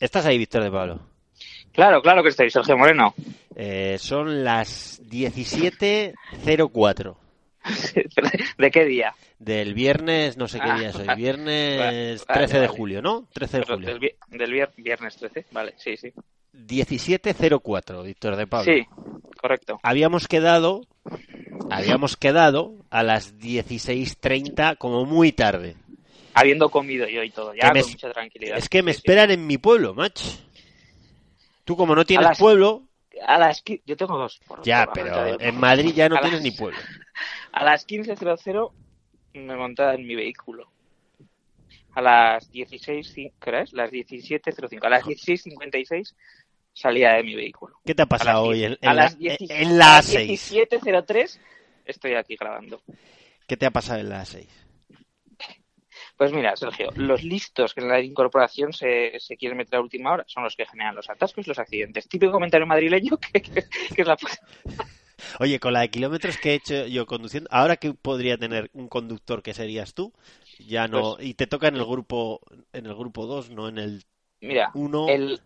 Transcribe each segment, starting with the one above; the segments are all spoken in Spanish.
¿Estás ahí, Víctor de Pablo? Claro, claro que estoy, Sergio Moreno. Eh, son las 17.04. ¿De qué día? Del viernes, no sé qué Ah, día soy, vale. viernes Vale, 13 de julio, ¿no? 13 de julio. del vier- viernes 13, vale, sí, sí. 17.04, Víctor de Pablo. Sí, correcto. Habíamos quedado, habíamos quedado a las 16.30 como muy tarde. Habiendo comido yo y todo, ya con mucha tranquilidad. Es que me esperan en mi pueblo, match. Tú como no tienes las- pueblo, A las yo tengo dos. por- ya, por pero en Madrid ya no A tienes las- ni pueblo. A las 15.00 me montaba en mi vehículo. A las 16, ¿qué hora es? Las 17.05. A las 16.56 salía de mi vehículo. ¿Qué te ha pasado hoy en, a en la, las 10 en la a las A6? 17.03 estoy aquí grabando. ¿Qué te ha pasado en la A6? Pues mira, Sergio, los listos que en la incorporación se, se quieren meter a última hora son los que generan los atascos y los accidentes. Típico comentario madrileño que, que- que es la... Oye, con la de kilómetros que he hecho yo conduciendo, ahora que podría tener un conductor que serías tú, ya no, Pues- y te toca en el grupo en el grupo 2, no en el Mira, 1. el...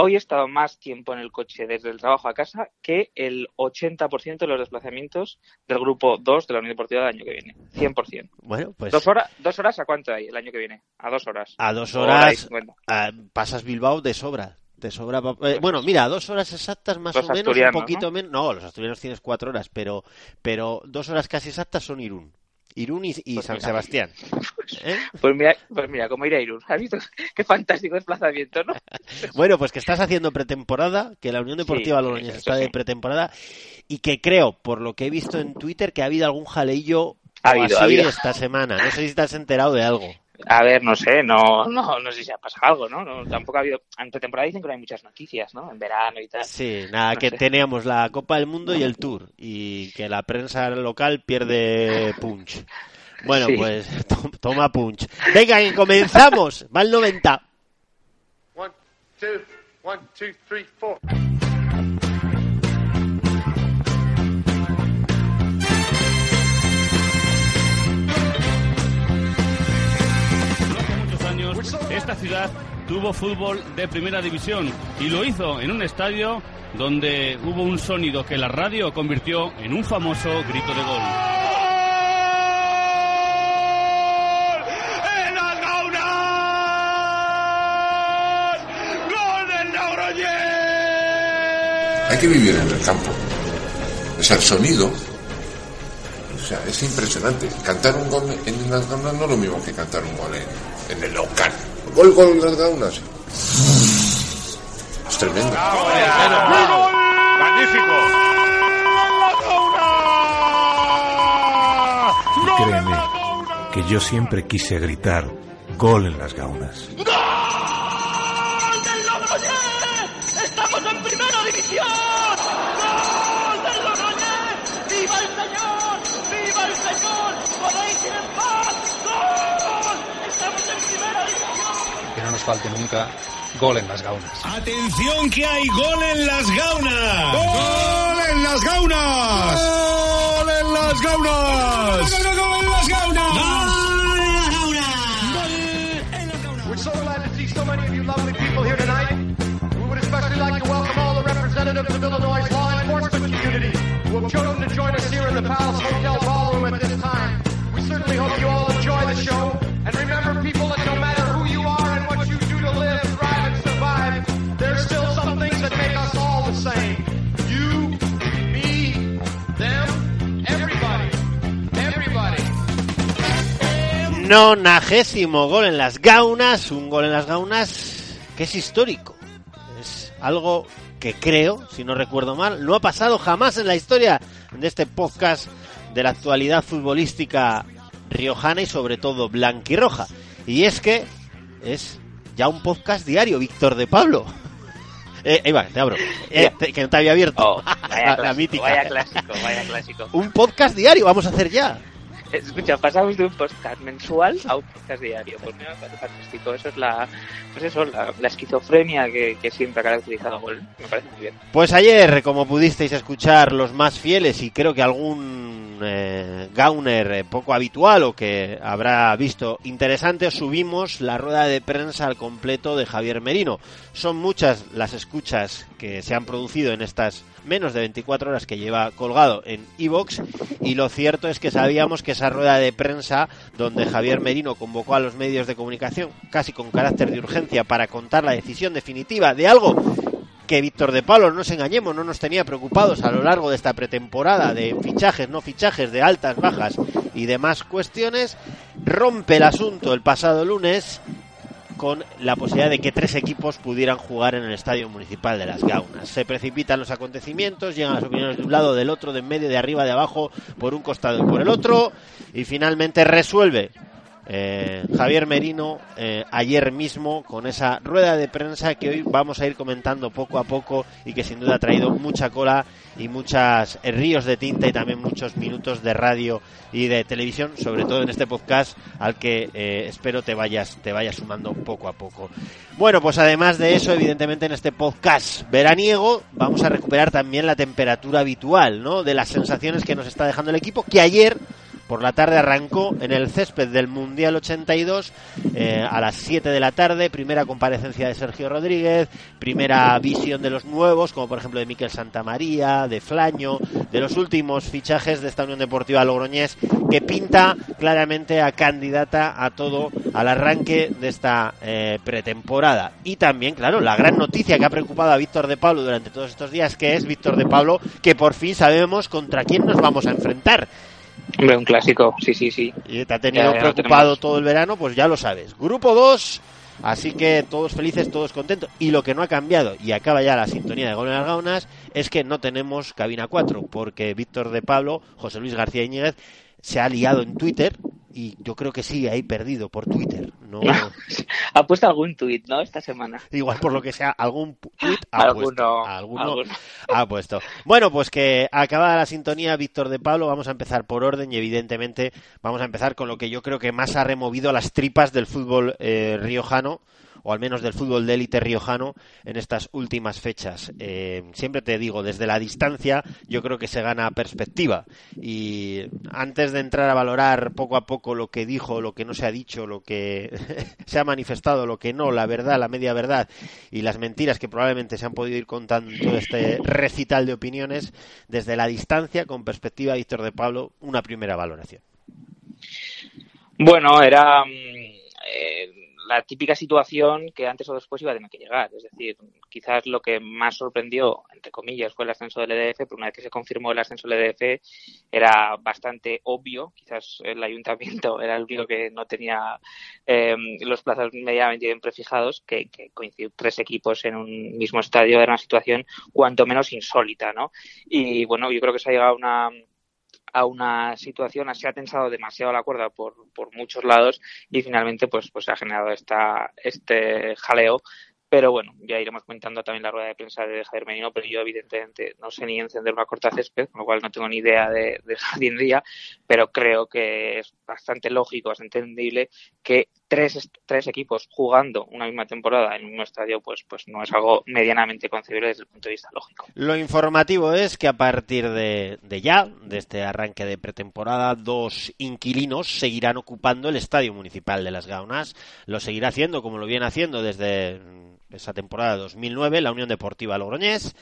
hoy he estado más tiempo en el coche desde el trabajo a casa que el 80% de los desplazamientos del grupo 2 de la Unión Deportiva del año que viene. 100%. Bueno, pues ¿Dos, horas, ¿Dos horas a cuánto hay el año que viene? A dos horas. a dos Hora horas ah, pasas Bilbao de sobra. De sobra. eh, bueno, mira, a dos horas exactas más Los o menos, un poquito ¿no? menos. No, los asturianos tienes cuatro horas, pero, pero dos horas casi exactas son Irún. Irún y, y Pues San mira. Sebastián. ¿eh? Pues mira, pues mira, como ir a Irún. ¿Has visto qué fantástico desplazamiento, no? Bueno, pues que estás haciendo pretemporada, que la Unión Deportiva Sí, Logroñés está de pretemporada y que creo, por lo que he visto en Twitter, que ha habido algún jaleillo Ha o habido, así ha habido. esta semana. No sé si te has enterado de algo. A ver, no sé, no, no, no sé si ha pasado algo, ¿no? no tampoco ha habido. En pretemporada dicen que no hay muchas noticias, ¿no? En verano y tal. Sí, nada, No que sé. teníamos la Copa del Mundo y el Tour y que la prensa local pierde punch. Bueno, Sí. pues to- toma punch. Venga, que comenzamos. Va el 90. One, two, one, two, three, four. Esta ciudad tuvo fútbol de primera división y lo hizo en un estadio donde hubo un sonido que la radio convirtió en un famoso grito de gol. Hay que vivir en el campo. O sea, el sonido. O sea, es impresionante. Cantar un gol en las gaunas no es lo mismo que cantar un gol en, en el local. Gol, gol en las gaunas. Es tremendo. Magnífico. Créeme que yo siempre quise gritar gol en las gaunas. Nos falte nunca gol en las gaunas. ¡Atención que hay gol en las gaunas! ¡Gol en las gaunas! ¡Gol en las gaunas! ¡Gol en las gaunas! ¡Gol en las gaunas! We're so glad to see so many of you lovely people here tonight. We would especially like to welcome all the representatives of Illinois' law enforcement community who have chosen to join us here in the Palace Hotel Ballroom at this time. We certainly hope you all enjoy the show. And remember, people, Nonagésimo gol en las gaunas. Un gol en las gaunas que es histórico. Es algo que creo, si no recuerdo mal, no ha pasado jamás en la historia de este podcast de la actualidad futbolística riojana y sobre todo blanquirroja. Y es que es ya un podcast diario, Víctor de Pablo. Eh, Eva, te abro. Eh, te- que no te había abierto. Oh, vaya, la, clásico, mítica. vaya clásico, vaya clásico. Un podcast diario vamos a hacer ya. Escucha, pasamos de un podcast mensual a un podcast diario. Pues me parece fantástico. Eso es la, pues eso, la, la esquizofrenia que, que siempre ha caracterizado a Gol. Me parece muy bien. Pues ayer, como pudisteis escuchar los más fieles y creo que algún eh, gauner eh, poco habitual o que habrá visto interesante, os subimos la rueda de prensa al completo de Javier Merino. Son muchas las escuchas que se han producido en estas menos de 24 horas que lleva colgado en Evox y lo cierto es que sabíamos que esa rueda de prensa donde Javier Merino convocó a los medios de comunicación casi con carácter de urgencia para contar la decisión definitiva de algo que Víctor de Pablo, no nos engañemos, no nos tenía preocupados a lo largo de esta pretemporada de fichajes, no fichajes, de altas, bajas y demás cuestiones, rompe el asunto el pasado lunes con la posibilidad de que tres equipos pudieran jugar en el Estadio Municipal de Las Gaunas. Se precipitan los acontecimientos, llegan las opiniones de un lado, del otro, de en medio, de arriba, de abajo, por un costado y por el otro, y finalmente resuelve eh, Javier Merino eh, ayer mismo con esa rueda de prensa que hoy vamos a ir comentando poco a poco y que sin duda ha traído mucha cola y muchas eh, ríos de tinta y también muchos minutos de radio y de televisión, sobre todo en este podcast al que espero te vayas te vayas sumando poco a poco. Bueno, pues además de eso, evidentemente en este podcast veraniego vamos a recuperar también la temperatura habitual, ¿no? De las sensaciones que nos está dejando el equipo que ayer por la tarde arrancó en el césped del Mundial 82 eh, a las 7 de la tarde, primera comparecencia de Sergio Rodríguez, primera visión de los nuevos, como por ejemplo de Miquel Santamaría, de Flaño, de los últimos fichajes de esta Unión Deportiva Logroñés, que pinta claramente a candidata a todo al arranque de esta eh, pretemporada. Y también, claro, la gran noticia que ha preocupado a Víctor de Pablo durante todos estos días, que es Víctor de Pablo, que por fin sabemos contra quién nos vamos a enfrentar. Hombre, un clásico, sí, sí, sí. Y te ha tenido Ya, preocupado todo el verano, pues ya lo sabes. Grupo 2, así que todos felices, todos contentos. Y lo que no ha cambiado, y acaba ya la sintonía de Gol en las Gaunas, es que no tenemos cabina 4, porque Víctor de Pablo, José Luis García Íñiguez, se ha liado en Twitter y yo creo que sigue ahí perdido por Twitter. No, ha puesto algún tuit, ¿no? Esta semana. igual por lo que sea, algún tuit ha puesto. Alguno, Alguno alguno. ha puesto. Bueno, pues que acabada la sintonía, Víctor de Pablo, vamos a empezar por orden y evidentemente vamos a empezar con lo que yo creo que más ha removido las tripas del fútbol eh, riojano o al menos del fútbol de élite riojano en estas últimas fechas. Eh, siempre te digo, desde la distancia yo creo que se gana perspectiva y antes de entrar a valorar poco a poco lo que dijo, lo que no se ha dicho, lo que se ha manifestado, lo que no, la verdad, la media verdad y las mentiras que probablemente se han podido ir contando todo este recital de opiniones, desde la distancia, con perspectiva, Víctor de Pablo, una primera valoración. Bueno, era mm, eh, la típica situación que antes o después iba a tener que llegar. Es decir, quizás lo que más sorprendió, entre comillas, fue el ascenso del EDF, pero una vez que se confirmó el ascenso del EDF era bastante obvio. Quizás el ayuntamiento era el único que no tenía eh, los plazos medianamente bien prefijados, que, que coincidir tres equipos en un mismo estadio era una situación cuanto menos insólita, ¿no? Y bueno, yo creo que se ha llegado a una a una situación, se ha tensado demasiado la cuerda por, por muchos lados y finalmente pues, pues se ha generado esta, este jaleo. Pero bueno, ya iremos comentando también la rueda de prensa de Javier Menino, pero yo evidentemente no sé ni encender una corta césped, con lo cual no tengo ni idea de, de jardinería, pero creo que es bastante lógico, es entendible que tres, tres equipos jugando una misma temporada en un estadio, pues, pues no es algo medianamente concebible desde el punto de vista lógico. Lo informativo es que a partir de, de ya, de este arranque de pretemporada, dos inquilinos seguirán ocupando el Estadio Municipal de Las Gaunas. Lo seguirá haciendo como lo viene haciendo desde esa temporada 2009, la Unión Deportiva Logroñés.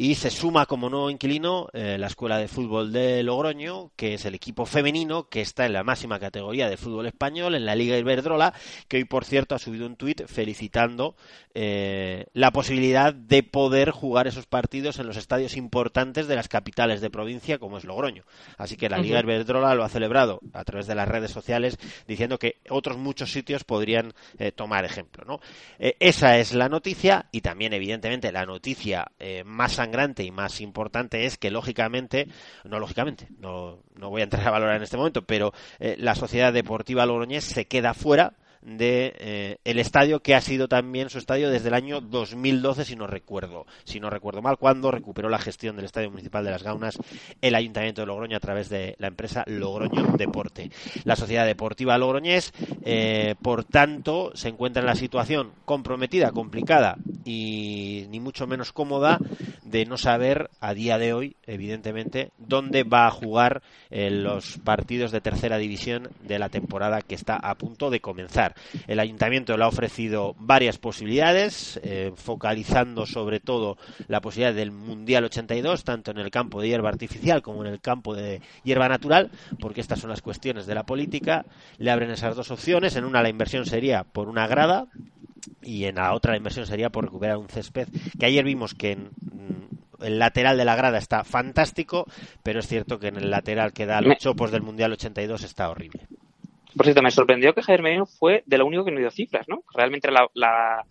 Y se suma como nuevo inquilino eh, la Escuela de Fútbol de Logroño, que es el equipo femenino que está en la máxima categoría de fútbol español, en la Liga Iberdrola, que hoy, por cierto, ha subido un tuit felicitando eh, la posibilidad de poder jugar esos partidos en los estadios importantes de las capitales de provincia, como es Logroño. Así que la Liga Ujú. Iberdrola lo ha celebrado a través de las redes sociales, diciendo que otros muchos sitios podrían eh, tomar ejemplo. ¿no? Esa es la noticia y también, evidentemente, la noticia eh, más sangrante y más importante es que, lógicamente, no lógicamente, no, no voy a entrar a valorar en este momento, pero eh, la Sociedad Deportiva Logroñés se queda fuera de eh, el estadio que ha sido también su estadio desde el año 2012 si no recuerdo si no recuerdo mal cuando recuperó la gestión del estadio municipal de las Gaunas el ayuntamiento de Logroño a través de la empresa Logroño Deporte. La sociedad deportiva Logroñés eh, por tanto se encuentra en la situación comprometida complicada y ni mucho menos cómoda de no saber a día de hoy evidentemente dónde va a jugar eh, los partidos de tercera división de la temporada que está a punto de comenzar el ayuntamiento le ha ofrecido varias posibilidades, eh, focalizando sobre todo la posibilidad del Mundial 82, tanto en el campo de hierba artificial como en el campo de hierba natural, porque estas son las cuestiones de la política. Le abren esas dos opciones. En una la inversión sería por una grada y en la otra la inversión sería por recuperar un césped, que ayer vimos que en, mm, el lateral de la grada está fantástico, pero es cierto que en el lateral que da los chopos del Mundial 82 está horrible. Por cierto, me sorprendió que Javier Merino fue de lo único que no dio cifras, ¿no? Realmente la, la,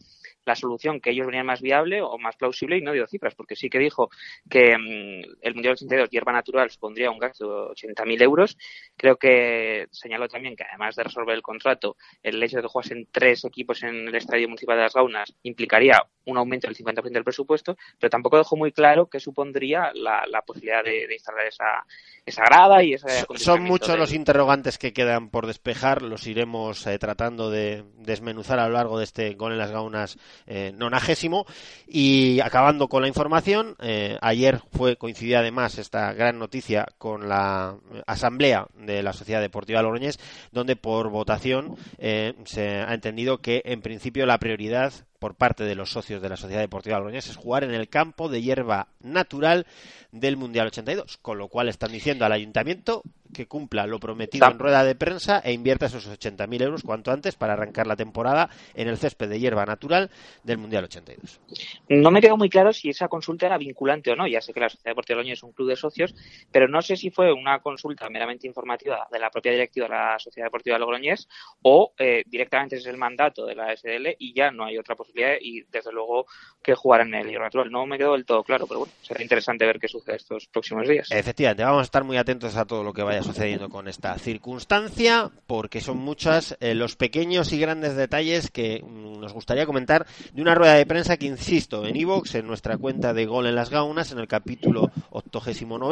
la solución que ellos venían más viable o más plausible y no dio cifras, porque sí que dijo que mm, el Mundial 82, hierba natural, supondría un gasto de 80.000 euros. Creo que señaló también que además de resolver el contrato, el hecho de que jugasen tres equipos en el Estadio Municipal de las Gaunas implicaría un aumento del 50% del presupuesto, pero tampoco dejó muy claro qué supondría la, la posibilidad de, de, instalar esa, esa grada y ese Son muchos los interrogantes que quedan por despejar, los iremos eh, tratando de desmenuzar a lo largo de este gol en las Gaunas eh, nonagésimo. Y acabando con la información, eh, ayer fue coincidía además esta gran noticia con la asamblea de la Sociedad Deportiva Logroñés, donde por votación eh, se ha entendido que en principio la prioridad por parte de los socios de la Sociedad Deportiva Logroñés es jugar en el campo de hierba natural del Mundial 82, con lo cual están diciendo al ayuntamiento que cumpla lo prometido en rueda de prensa e invierta esos 80.000 euros cuanto antes para arrancar la temporada en el césped de hierba natural del Mundial 82. No me quedó muy claro si esa consulta era vinculante o no. Ya sé que la Sociedad Deportiva Logroñés es un club de socios, pero no sé si fue una consulta meramente informativa de la propia directiva de la Sociedad Deportiva Logroñés o eh, directamente es el mandato de la SDL y ya no hay otra posibilidad y desde luego que jugar en el hierba natural. No me quedó del todo claro, pero bueno, será interesante ver qué sucede estos próximos días. Efectivamente, vamos a estar muy atentos a todo lo que vaya sucediendo con esta circunstancia, porque son muchos eh, los pequeños y grandes detalles que mm, nos gustaría comentar de una rueda de prensa que, insisto, en iVoox, en nuestra cuenta de Gol en las Gaunas, en el capítulo 89,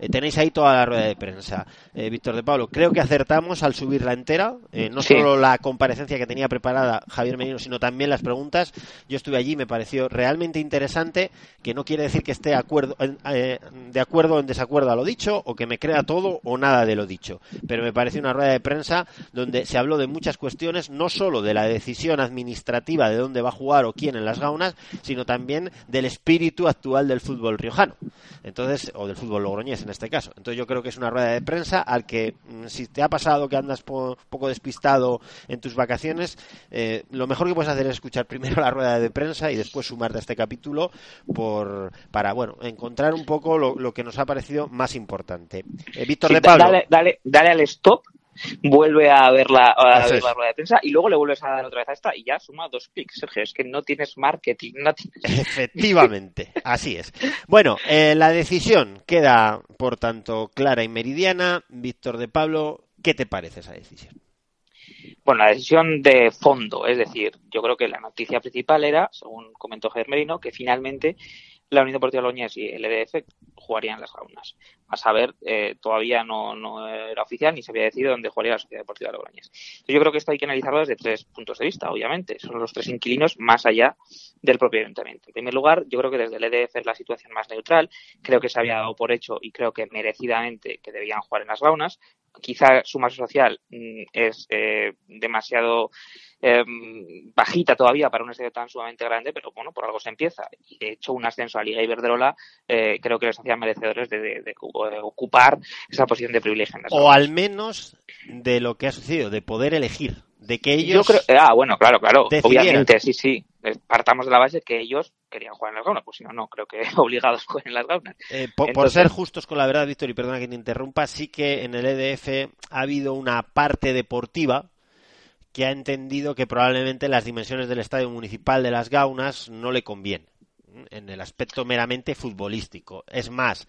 eh, tenéis ahí toda la rueda de prensa. Eh, Víctor de Pablo, creo que acertamos al subirla entera, eh, no sí. solo la comparecencia que tenía preparada Javier Menino, sino también las preguntas. Yo estuve allí, me pareció realmente interesante, que no quiere decir que esté acuerdo, eh, de acuerdo o en desacuerdo a lo dicho, o que me crea todo o nada de lo dicho. Pero me pareció una rueda de prensa donde se habló de muchas cuestiones, no solo de la decisión administrativa de dónde va a jugar o quién en las gaunas, sino también del espíritu actual del fútbol riojano. Entonces, o del fútbol logroñés en este caso. Entonces yo creo que es una rueda de prensa al que, mm, si te ha pasado que andas un poco despistado en tus vacaciones, eh, lo mejor que puedes hacer es escuchar primero la rueda de prensa y después sumarte a este capítulo por, para, bueno, encontrar un poco lo, lo que nos ha parecido más importante. Eh, Víctor sí, de Pablo. Dale, dale, dale al stop vuelve a ver la, a ver la rueda de prensa y luego le vuelves a dar otra vez a esta y ya suma dos clics, Sergio. Es que no tienes marketing, no tienes... Efectivamente, así es. Bueno, eh, la decisión queda, por tanto, clara y meridiana. Víctor de Pablo, ¿qué te parece esa decisión? Bueno, la decisión de fondo, es decir, yo creo que la noticia principal era, según comentó Javier Merino, que finalmente la Unión Deportiva Logroñés y el EDF jugarían las gaunas. A saber, eh, todavía no, no, era oficial ni se había decidido dónde jugaría la Sociedad Deportiva Logroñés. Yo creo que esto hay que analizarlo desde tres puntos de vista, obviamente. Son los tres inquilinos más allá del propio ayuntamiento. En primer lugar, yo creo que desde el EDF es la situación más neutral. Creo que se había dado por hecho y creo que merecidamente que debían jugar en las gaunas. Quizá su masa social mmm, es eh, demasiado eh, bajita todavía para un estadio tan sumamente grande, pero bueno, por algo se empieza. Y de hecho, un ascenso a Liga Iberdrola eh, creo que les hacía merecedores de, de, de, ocupar esa posición de privilegio. o al menos de lo que ha sucedido, de poder elegir. De que ellos. Yo creo, ah, bueno, claro, claro. Decidieran. Obviamente, sí, sí. Partamos de la base que ellos querían jugar en las gaunas, pues si no, no, creo que obligados jueguen en las gaunas. Eh, por, Entonces... por, ser justos con la verdad, Víctor, y perdona que te interrumpa, sí que en el EDF ha habido una parte deportiva que ha entendido que probablemente las dimensiones del estadio municipal de las Gaunas no le convienen en el aspecto meramente futbolístico. Es más,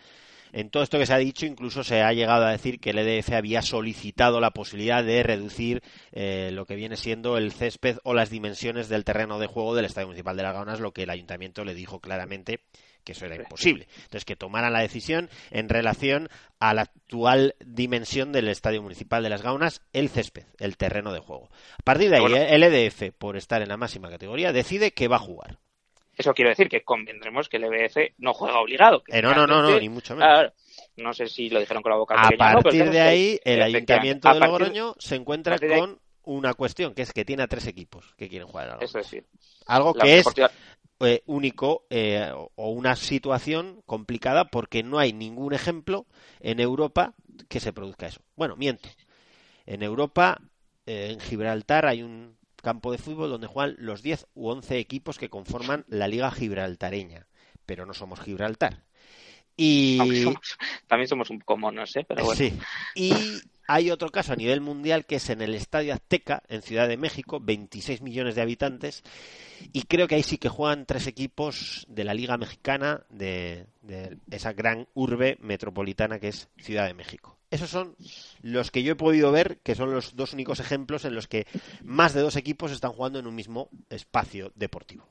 En todo esto que se ha dicho, incluso se ha llegado a decir que el EDF había solicitado la posibilidad de reducir eh, lo que viene siendo el césped o las dimensiones del terreno de juego del Estadio Municipal de Las Gaunas, lo que el ayuntamiento le dijo claramente que eso era imposible. Entonces, que tomaran la decisión en relación a la actual dimensión del Estadio Municipal de Las Gaunas, el césped, el terreno de juego. A partir de ahí, el EDF, por estar en la máxima categoría, decide que va a jugar. Eso quiero decir que convendremos que el EDF no juega obligado. Que Eh, no, no, no, no, ni mucho menos. Claro, no sé si lo dijeron con la boca A pequeña no, partir de ahí, el ayuntamiento de partir- Logroño se encuentra partir de ahí- con una cuestión, que es que tiene a tres equipos que quieren jugar al Eso es decir, Algo la que es eh, único eh, o- o una situación complicada porque no hay ningún ejemplo en Europa que se produzca eso. Bueno, miento. En Europa, eh, en Gibraltar, hay un campo de fútbol donde juegan los 10 u 11 equipos que conforman la Liga Gibraltareña, pero no somos Gibraltar. Y aunque somos- también somos un poco monos, ¿eh? Pero bueno. Sí. Y hay otro caso a nivel mundial que es en el Estadio Azteca, en Ciudad de México, 26 millones de habitantes. Y creo que ahí sí que juegan tres equipos de la Liga Mexicana, de, de esa gran urbe metropolitana que es Ciudad de México. Esos son los que yo he podido ver, que son los dos únicos ejemplos en los que más de dos equipos están jugando en un mismo espacio deportivo.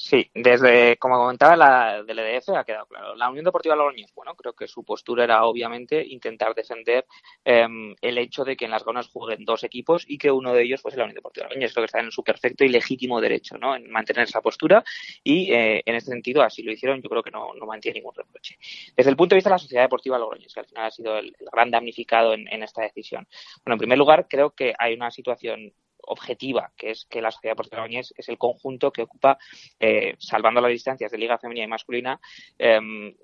Sí, desde, como comentaba, la del EDF ha quedado claro. La Unión Deportiva Logroñés, bueno, creo que su postura era obviamente intentar defender em, el hecho de que en las Gaunas jueguen dos equipos y que uno de ellos fuese la Unión Deportiva Logroñés. Creo que está en su perfecto y legítimo derecho, ¿no? En mantener esa postura y eh, en este sentido así lo hicieron. Yo creo que no, no mantiene ningún reproche. Desde el punto de vista de la Sociedad Deportiva Logroñés, que al final ha sido el, el gran damnificado en, en esta decisión. Bueno, en primer lugar, creo que hay una situación objetiva, que es que la Sociedad Deportiva Logroñés es el conjunto que ocupa, eh, salvando las distancias de Liga Femenina y Masculina, en-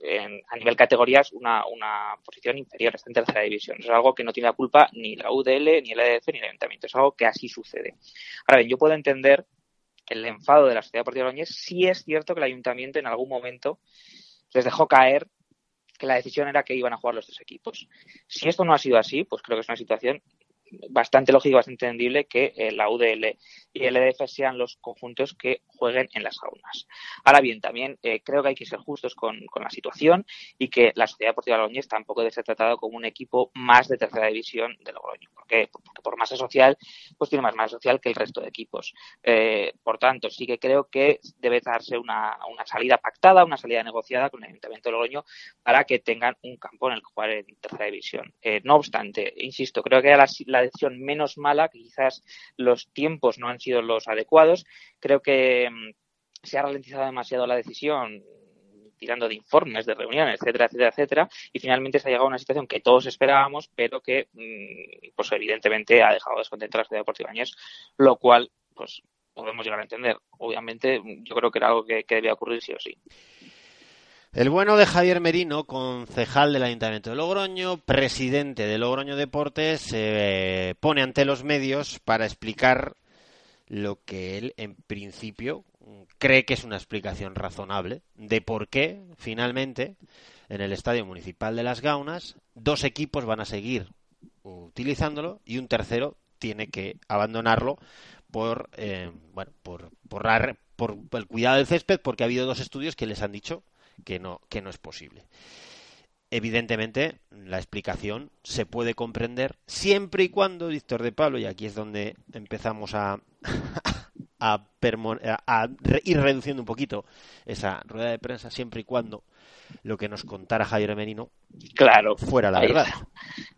a nivel categorías, una, una posición inferior, está en tercera división. Es algo que no tiene la culpa ni la UDL, ni el EDF, ni el Ayuntamiento. Es algo que así sucede. Ahora bien, yo puedo entender el enfado de la Sociedad Deportiva Logroñés. Sí es cierto que el Ayuntamiento en algún momento les dejó caer que la decisión era que iban a jugar los tres equipos. Si esto no ha sido así, pues creo que es una situación bastante lógica y bastante entendible que eh, la UDL y el EDF sean los conjuntos que jueguen en las jaunas. Ahora bien, también eh, creo que hay que ser justos con, con la situación y que la Sociedad Deportiva Logroñés tampoco debe ser tratado como un equipo más de tercera división de Logroño. ¿Por qué? Porque por masa social, pues tiene más masa social que el resto de equipos. Eh, por tanto, sí que creo que debe darse una, una salida pactada, una salida negociada con el Ayuntamiento de Logroño para que tengan un campo en el que jugar en tercera división. Eh, no obstante, insisto, creo que la, la decisión menos mala, que quizás los tiempos no han sido los adecuados. Creo que mm, se ha ralentizado demasiado la decisión tirando de informes, de reuniones, etcétera, etcétera, etcétera, y finalmente se ha llegado a una situación que todos esperábamos, pero que, mm, pues evidentemente ha dejado descontento a la Sociedad Deportiva Añés, lo cual, pues podemos llegar a entender. Obviamente, yo creo que era algo que, que debía ocurrir sí o sí. El bueno de Javier Merino, concejal del Ayuntamiento de Logroño, presidente de Logroño Deportes, se pone ante los medios para explicar lo que él, en principio, cree que es una explicación razonable de por qué, finalmente, en el Estadio Municipal de Las Gaunas, dos equipos van a seguir utilizándolo y un tercero tiene que abandonarlo por, eh, bueno, por, por, el cuidado del césped, porque ha habido dos estudios que les han dicho que no, que no es posible. Evidentemente, la explicación se puede comprender siempre y cuando, Víctor de Pablo, y aquí es donde empezamos a, a, a- ir reduciendo un poquito esa rueda de prensa, siempre y cuando lo que nos contara Javier Merino Claro. fuera la Ahí verdad. está.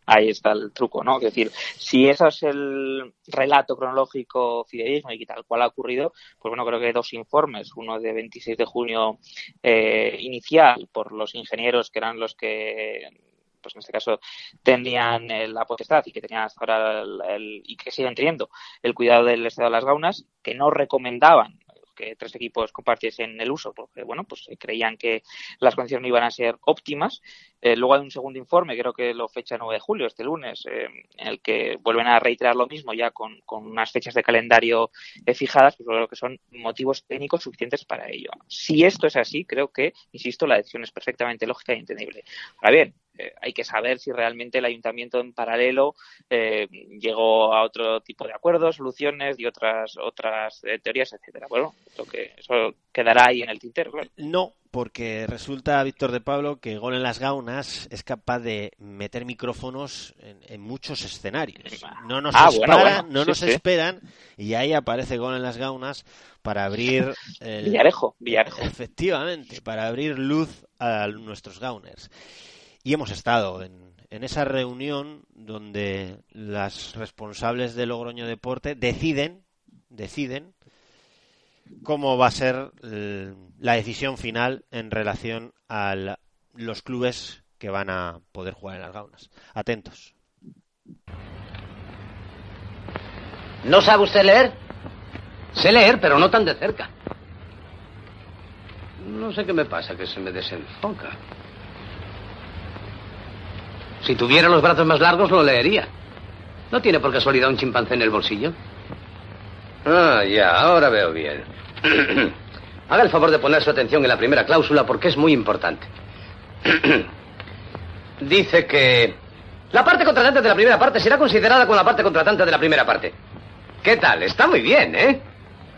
Ahí está el truco, ¿no? Es decir, si eso es el relato cronológico fidedigno y tal cual ha ocurrido, pues bueno, creo que hay dos informes, uno de 26 de junio eh, inicial por los ingenieros que eran los que pues en este caso tenían eh, la potestad y que tenían hasta ahora el, el- y que siguen teniendo el cuidado del estado de las gaunas, que no recomendaban que tres equipos compartiesen el uso, porque bueno, pues eh, creían que las condiciones no iban a ser óptimas. Eh, luego hay un segundo informe, creo que lo fecha 9 de julio, este lunes, eh, en el que vuelven a reiterar lo mismo ya con, con unas fechas de calendario fijadas, pues creo que son motivos técnicos suficientes para ello. Si esto es así, creo que, insisto, la decisión es perfectamente lógica y entendible. Ahora bien, eh, hay que saber si realmente el ayuntamiento en paralelo eh, llegó a otro tipo de acuerdos, soluciones y otras otras eh, teorías, etcétera. Bueno, lo que eso quedará ahí en el tintero, claro. No, porque resulta, Víctor de Pablo, que Gol en las Gaunas es capaz de meter micrófonos en, en muchos escenarios. No nos, Ah, esperan, bueno, bueno, no sí, nos sí. esperan y ahí aparece Gol en las Gaunas para abrir... el- Villarejo, Villarejo. Efectivamente, para abrir luz a nuestros Gauners. Y hemos estado en, en esa reunión donde las responsables de Logroño Deporte deciden, deciden cómo va a ser eh, la decisión final en relación a los clubes que van a poder jugar en las gaunas. Atentos. ¿No sabe usted leer? Sé leer, pero no tan de cerca. No sé qué me pasa, que se me desenfoca. Si tuviera los brazos más largos, lo leería. ¿No tiene por casualidad un chimpancé en el bolsillo? Ah, ya, ahora veo bien. Haga el favor de poner su atención en la primera cláusula porque es muy importante. Dice que la parte contratante de la primera parte será considerada como la parte contratante de la primera parte. ¿Qué tal? Está muy bien, ¿eh?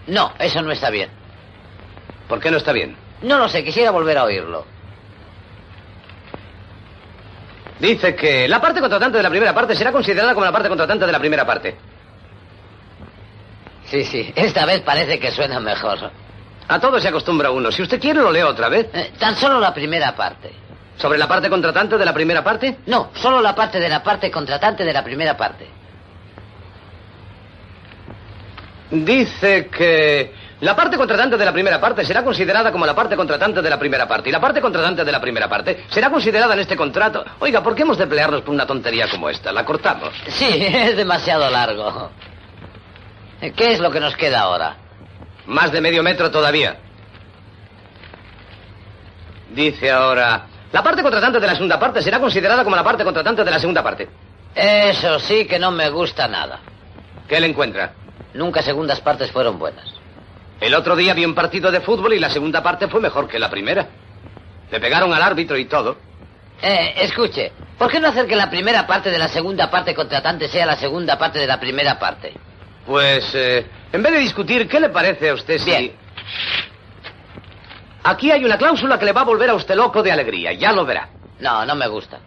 No, eso no está bien. ¿Por qué no está bien? No lo sé, quisiera volver a oírlo. Dice que la parte contratante de la primera parte será considerada como la parte contratante de la primera parte. Sí, sí, esta vez parece que suena mejor. A todo se acostumbra uno. Si usted quiere, lo leo otra vez. Eh, tan solo la primera parte. ¿Sobre la parte contratante de la primera parte? No, solo la parte de la parte contratante de la primera parte. Dice que la parte contratante de la primera parte será considerada como la parte contratante de la primera parte. Y la parte contratante de la primera parte será considerada en este contrato. Oiga, ¿por qué hemos de pelearnos por una tontería como esta? La cortamos. Sí, es demasiado largo. ¿Qué es lo que nos queda ahora? Más de medio metro todavía. Dice ahora, la parte contratante de la segunda parte será considerada como la parte contratante de la segunda parte. Eso sí que no me gusta nada. ¿Qué le encuentra? Nunca segundas partes fueron buenas. El otro día vi un partido de fútbol y la segunda parte fue mejor que la primera. Le pegaron al árbitro y todo. Eh, escuche, ¿por qué no hacer que la primera parte de la segunda parte contratante sea la segunda parte de la primera parte? Pues, eh, en vez de discutir, ¿qué le parece a usted si... Bien. Aquí hay una cláusula que le va a volver a usted loco de alegría, ya lo verá. No, no me gusta.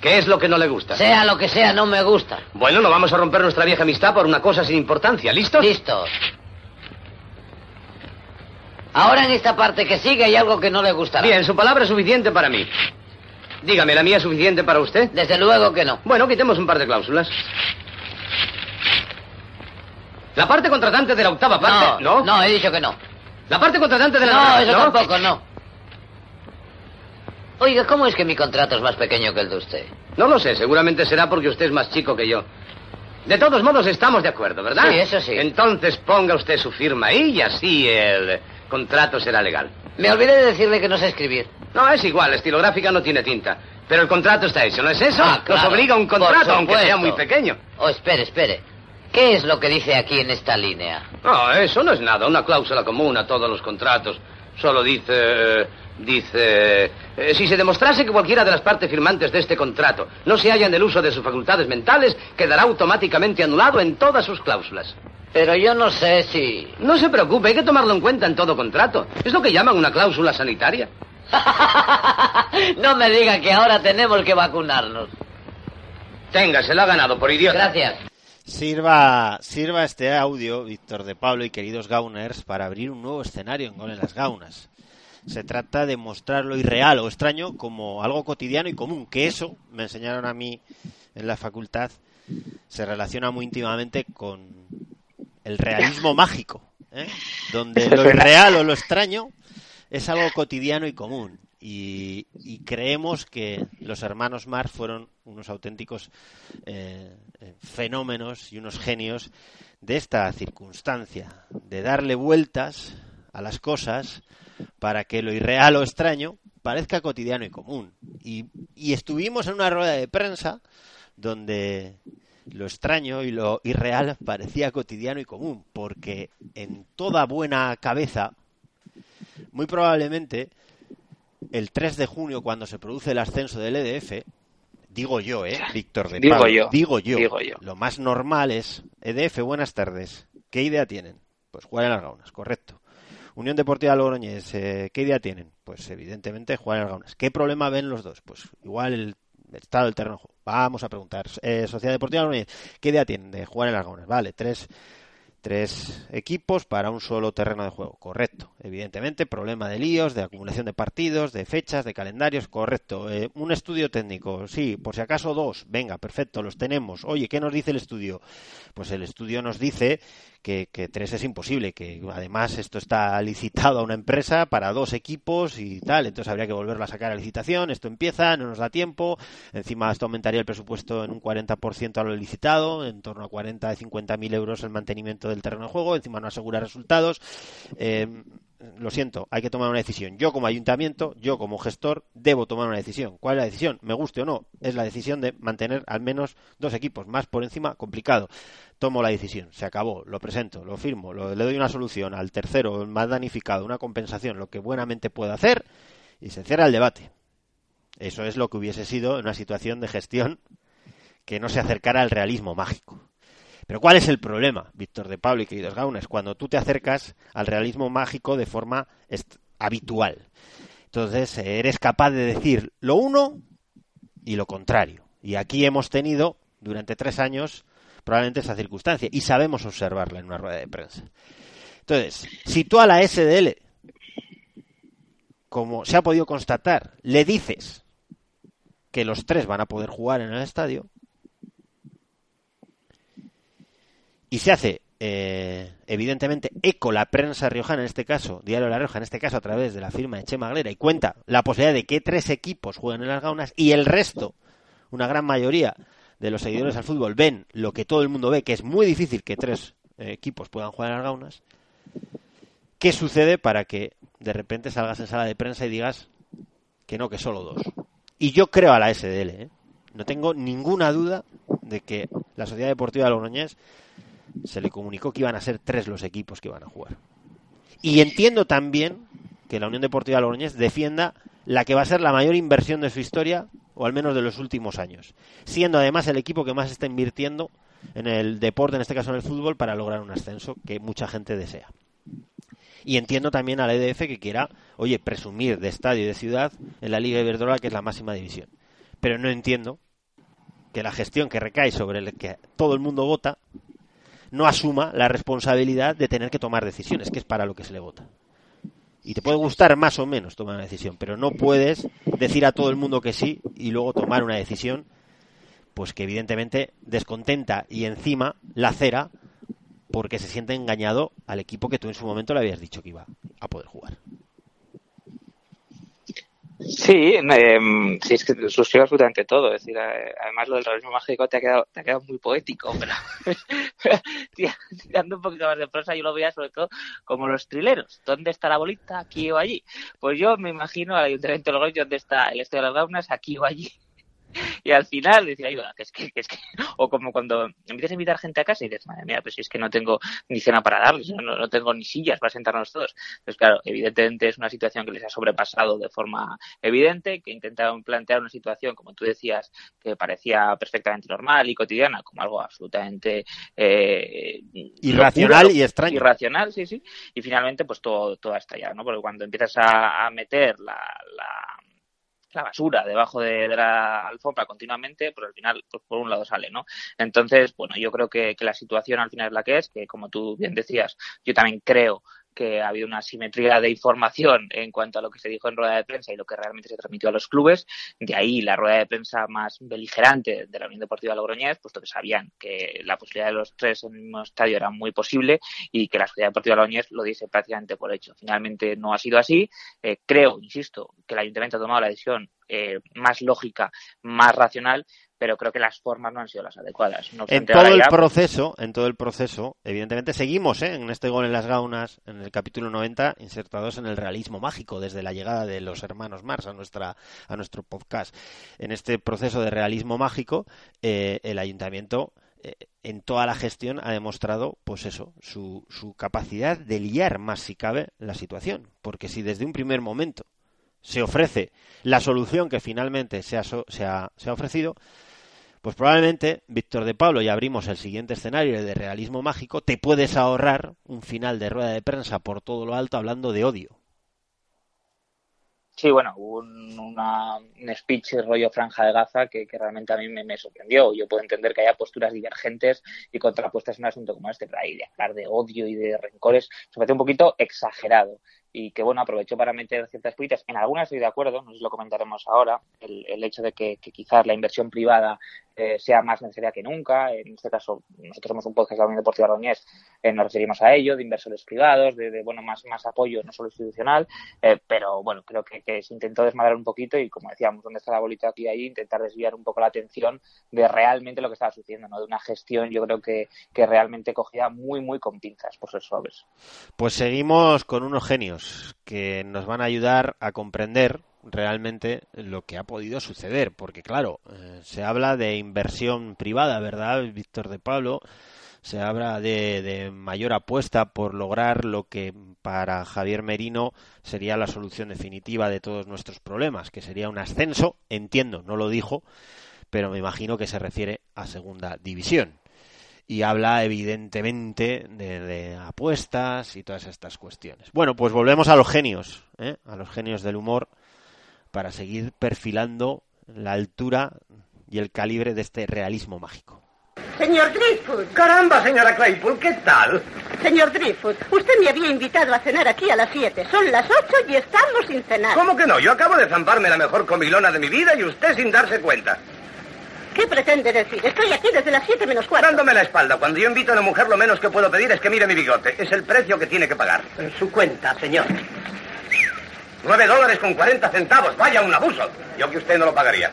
¿Qué es lo que no le gusta? Sea lo que sea, no me gusta. Bueno, no vamos a romper nuestra vieja amistad por una cosa sin importancia. ¿Listos? Listos. Ahora en esta parte que sigue hay algo que no le gustará. Bien, su palabra es suficiente para mí. Dígame, ¿la mía es suficiente para usted? Desde luego que no. Bueno, quitemos un par de cláusulas. La parte contratante de la octava parte... No, no, he dicho que no. La parte contratante de la... No, eso tampoco, no. Oiga, ¿cómo es que mi contrato es más pequeño que el de usted? No lo sé, seguramente será porque usted es más chico que yo. De todos modos, estamos de acuerdo, ¿verdad? Sí, eso sí. Entonces ponga usted su firma ahí y así el contrato será legal. Me olvidé de decirle que no sé escribir. No, es igual, estilográfica no tiene tinta. Pero el contrato está hecho, ¿no es eso? Ah, claro. Nos obliga a un contrato, aunque sea muy pequeño. Oh, espere, espere. ¿Qué es lo que dice aquí en esta línea? No, eso no es nada, una cláusula común a todos los contratos. Solo dice... Dice... eh, si se demostrase que cualquiera de las partes firmantes de este contrato no se halla en el uso de sus facultades mentales, quedará automáticamente anulado en todas sus cláusulas. Pero yo no sé si... No se preocupe, hay que tomarlo en cuenta en todo contrato. Es lo que llaman una cláusula sanitaria. no me diga que ahora tenemos que vacunarnos. Tenga, se lo ha ganado por idiota. Gracias. Sirva, sirva este audio, Víctor de Pablo y queridos Gauners, para abrir un nuevo escenario en Gol en las Gaunas. Se trata de mostrar lo irreal o extraño como algo cotidiano y común, que eso, me enseñaron a mí en la facultad, se relaciona muy íntimamente con el realismo mágico, ¿eh? donde lo irreal o lo extraño es algo cotidiano y común. Y, y creemos que los hermanos Marx fueron unos auténticos eh, eh, fenómenos y unos genios de esta circunstancia, de darle vueltas a las cosas para que lo irreal o extraño parezca cotidiano y común. Y, y estuvimos en una rueda de prensa donde lo extraño y lo irreal parecía cotidiano y común, porque en toda buena cabeza, muy probablemente, el 3 de junio, cuando se produce el ascenso del EDF, Digo yo, ¿eh? Víctor de Digo Pablo. yo, Digo yo. digo yo. Lo más normal es, EDF, buenas tardes. ¿Qué idea tienen? Pues jugar en las gaunas, correcto. Unión Deportiva Logroñés, eh, ¿qué idea tienen? Pues evidentemente jugar las gaunas. ¿Qué problema ven los dos? Pues igual el estado del terreno. Vamos a preguntar. Eh, Sociedad Deportiva Logroñés, ¿qué idea tienen de jugar en gaunas? Vale, tres, tres equipos para un solo terreno de juego. Correcto. Evidentemente, problema de líos, de acumulación de partidos, de fechas, de calendarios. Correcto. Eh, un estudio técnico. Sí, por si acaso dos. Venga, perfecto, los tenemos. Oye, ¿qué nos dice el estudio? Pues el estudio nos dice que, tres es imposible, que además esto está licitado a una empresa para dos equipos y tal, entonces habría que volverlo a sacar a licitación, esto empieza, no nos da tiempo, encima esto aumentaría el presupuesto en un 40% a lo licitado, en torno a 40 y 50 mil euros el mantenimiento del terreno de juego, encima no asegura resultados. Eh, lo siento, hay que tomar una decisión. Yo como ayuntamiento, yo como gestor, debo tomar una decisión. ¿Cuál es la decisión? Me guste o no, es la decisión de mantener al menos dos equipos, más por encima, complicado. Tomo la decisión, se acabó, lo presento, lo firmo, le doy una solución al tercero, más danificado, una compensación, lo que buenamente pueda hacer, y se cierra el debate. Eso es lo que hubiese sido una situación de gestión que no se acercara al realismo mágico. Pero ¿cuál es el problema, Víctor de Pablo y queridos Gaunes? Cuando tú te acercas al realismo mágico de forma habitual. Entonces, eres capaz de decir lo uno y lo contrario. Y aquí hemos tenido, durante tres años, probablemente esa circunstancia. Y sabemos observarla en una rueda de prensa. Entonces, si tú a la SDL, como se ha podido constatar, le dices que los tres van a poder jugar en el estadio, y se hace eh, evidentemente eco la prensa riojana en este caso, Diario La Rioja en este caso a través de la firma de Chema Aglera y cuenta la posibilidad de que tres equipos jueguen en las gaunas y el resto, una gran mayoría de los seguidores al fútbol ven lo que todo el mundo ve, que es muy difícil que tres eh, equipos puedan jugar en las gaunas. ¿Qué sucede para que de repente salgas en sala de prensa y digas que no, que solo dos? Y yo creo a la SDL, ¿eh? no tengo ninguna duda de que la Sociedad Deportiva Logroñés se le comunicó que iban a ser tres los equipos que iban a jugar. Y entiendo también que la Unión Deportiva Logroñés defienda la que va a ser la mayor inversión de su historia, o al menos de los últimos años, siendo además el equipo que más está invirtiendo en el deporte, en este caso en el fútbol, para lograr un ascenso que mucha gente desea. Y entiendo también al EDF que quiera, oye, presumir de estadio y de ciudad en la Liga Iberdrola, que es la máxima división. Pero no entiendo que la gestión que recae sobre el que todo el mundo vota no asuma la responsabilidad de tener que tomar decisiones, que es para lo que se le vota. Y te puede gustar más o menos tomar una decisión, pero no puedes decir a todo el mundo que sí y luego tomar una decisión pues que evidentemente descontenta y encima lacera porque se siente engañado al equipo que tú en su momento le habías dicho que iba a poder jugar. Sí, eh, sí, es que suscribo absolutamente todo. Es decir, eh, además lo del realismo mágico te ha quedado, te ha muy poético, pero tirando un poquito más de prosa, yo lo veía sobre todo como los trileros. ¿Dónde está la bolita? Aquí o allí. Pues yo me imagino al Ayuntamiento de Logroño dónde está el Estadio de las Gaunas, aquí o allí. Y al final decir, ayuda, que es que, que es que, o como cuando empiezas a invitar gente a casa y dices, madre mía, pues si es que no tengo ni cena para darles, no, no tengo ni sillas para sentarnos todos. Pues claro, evidentemente es una situación que les ha sobrepasado de forma evidente, que intentaron plantear una situación, como tú decías, que parecía perfectamente normal y cotidiana, como algo absolutamente eh, Irracional locura, y extraño. Irracional, sí, sí. Y finalmente, pues todo, todo ha estallado, ¿no? Porque cuando empiezas a, a meter la, la la basura debajo de, la alfombra continuamente, pero al final, pues por un lado sale, ¿no? Entonces, bueno, yo creo que, que, la situación al final es la que es, que como tú bien decías, yo también creo que ha habido una simetría de información en cuanto a lo que se dijo en rueda de prensa y lo que realmente se transmitió a los clubes. De ahí la rueda de prensa más beligerante de la Unión Deportiva Logroñés, puesto que sabían que la posibilidad de los tres en el mismo estadio era muy posible y que la Sociedad Deportiva Logroñés lo dice prácticamente por hecho. Finalmente no ha sido así. Eh, creo, insisto, que el Ayuntamiento ha tomado la decisión eh, más lógica, más racional, pero creo que las formas no han sido las adecuadas. No en todo el ya, proceso, en todo el proceso, evidentemente seguimos ¿eh? en este gol en las gaunas, en el capítulo 90, insertados en el realismo mágico desde la llegada de los hermanos Mars a nuestra a nuestro podcast. En este proceso de realismo mágico, eh, el ayuntamiento eh, en toda la gestión ha demostrado, pues eso, su, su capacidad de liar más si cabe la situación, porque si desde un primer momento se ofrece la solución que finalmente se ha, se ha, se ha ofrecido, pues probablemente, Víctor de Pablo, y abrimos el siguiente escenario de realismo mágico, te puedes ahorrar un final de rueda de prensa por todo lo alto hablando de odio. Sí, bueno, hubo un, una, un speech rollo franja de Gaza que, realmente a mí me, me, sorprendió. Yo puedo entender que haya posturas divergentes y contrapuestas en un asunto como este, pero ahí de hablar de odio y de rencores se parece un poquito exagerado y que bueno aprovechó para meter ciertas políticas. En algunas estoy de acuerdo, no sé si lo comentaremos ahora, el, el hecho de que, quizás la inversión privada eh, sea más necesaria que nunca. En este caso, nosotros somos un podcast de la Unión Deportiva Roñés, eh, nos referimos a ello, de inversores privados, de, bueno más, más apoyo, no solo institucional, eh, pero bueno, creo que, que, se intentó desmadrar un poquito y como decíamos, ¿dónde está la bolita aquí y ahí? Intentar desviar un poco la atención de realmente lo que estaba sucediendo, ¿no? De una gestión, yo creo que, que realmente cogida muy, muy con pinzas, por ser suaves. Pues seguimos con unos genios que nos van a ayudar a comprender realmente lo que ha podido suceder, porque claro, eh, se habla de inversión privada, ¿verdad, Víctor de Pablo? Se habla de, de, mayor apuesta por lograr lo que para Javier Merino sería la solución definitiva de todos nuestros problemas, que sería un ascenso, entiendo, no lo dijo, pero me imagino que se refiere a segunda división y habla evidentemente de, de, apuestas y todas estas cuestiones. Bueno, pues volvemos a los genios, ¿eh? a los genios del humor, para seguir perfilando la altura y el calibre de este realismo mágico. Señor Driftwood. Caramba, señora Claypool, ¿qué tal? Señor Driftwood, usted me había invitado a cenar aquí a las 7. Son las 8 y estamos sin cenar. ¿Cómo que no? Yo acabo de zamparme la mejor comilona de mi vida y usted sin darse cuenta. ¿Qué pretende decir? Estoy aquí desde las 7 menos cuarto. Dándome la espalda. Cuando yo invito a una mujer, lo menos que puedo pedir es que mire mi bigote. Es el precio que tiene que pagar. En su cuenta, señor. Nueve dólares con cuarenta centavos. Vaya un abuso. Yo que usted no lo pagaría.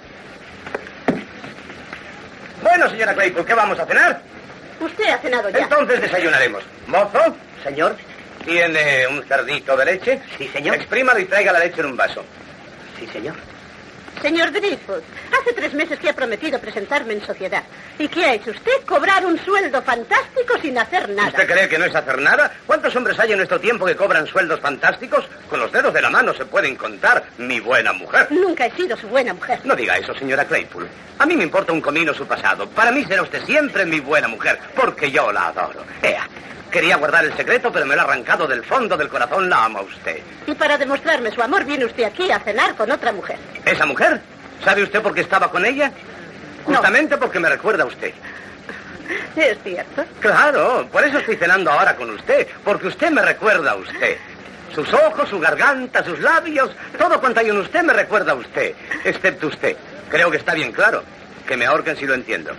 Bueno, señora Claypool, ¿qué vamos a cenar? Usted ha cenado ya. Entonces desayunaremos. ¿Mozo? Señor. ¿Tiene un cerdito de leche? Sí, señor. Exprímalo y traiga la leche en un vaso. Sí, señor. Señor Driftwood, hace tres meses que ha prometido presentarme en sociedad. ¿Y qué ha hecho usted? Cobrar un sueldo fantástico sin hacer nada. ¿Usted cree que no es hacer nada? ¿Cuántos hombres hay en nuestro tiempo que cobran sueldos fantásticos? Con los dedos de la mano se pueden contar, mi buena mujer. Nunca he sido su buena mujer. No diga eso, señora Claypool. A mí me importa un comino su pasado. Para mí será usted siempre mi buena mujer, porque yo la adoro. Ea, Quería guardar el secreto, pero me lo ha arrancado del fondo del corazón. La ama usted. Y para demostrarme su amor, viene usted aquí a cenar con otra mujer. ¿Esa mujer? ¿Sabe usted por qué estaba con ella? Justamente no. porque me recuerda a usted. ¿Es cierto? Claro, por eso estoy cenando ahora con usted, porque usted me recuerda a usted. Sus ojos, su garganta, sus labios, todo cuanto hay en usted me recuerda a usted, excepto usted. Creo que está bien claro. Que me ahorquen si lo entiendo.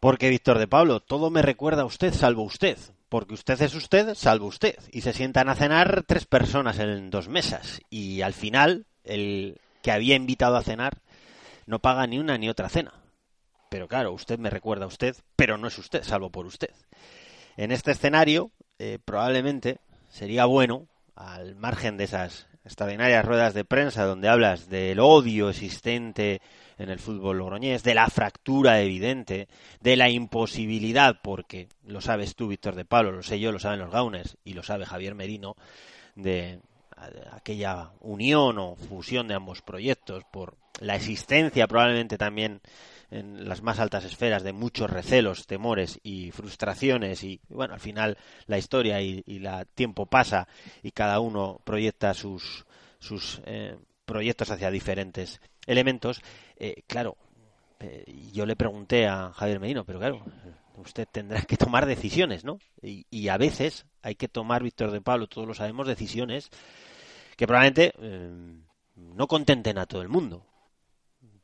Porque, Víctor de Pablo, todo me recuerda a usted salvo usted. Porque usted es usted salvo usted. Y se sientan a cenar tres personas en dos mesas. Y al final, el que había invitado a cenar no paga ni una ni otra cena. Pero claro, usted me recuerda a usted, pero no es usted, salvo por usted. En este escenario, eh, probablemente sería bueno, al margen de esas extraordinarias ruedas de prensa donde hablas del odio existente en el fútbol logroñés, de la fractura evidente, de la imposibilidad, porque lo sabes tú, Víctor de Pablo, lo sé yo, lo saben los Gauners y lo sabe Javier Merino, de aquella unión o fusión de ambos proyectos por la existencia probablemente también en las más altas esferas de muchos recelos, temores y frustraciones y bueno, al final la historia y, la tiempo pasa y cada uno proyecta sus sus eh, proyectos hacia diferentes elementos, eh, claro, eh, yo le pregunté a Javier Medino, pero claro, usted tendrá que tomar decisiones, ¿no? Y, y, a veces hay que tomar, Víctor de Pablo, todos lo sabemos, decisiones que probablemente eh, no contenten a todo el mundo.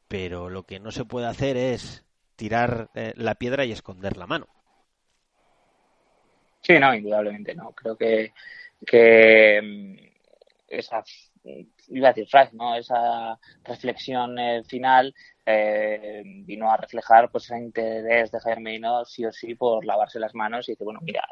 Pero lo que no se puede hacer es tirar eh, la piedra y esconder la mano. Sí, no, indudablemente no. Creo que, que mm, esa iba a decir frase, ¿no? Esa reflexión eh, final eh, vino a reflejar pues ese interés de Javier Medino sí o sí por lavarse las manos y decir, bueno, mira,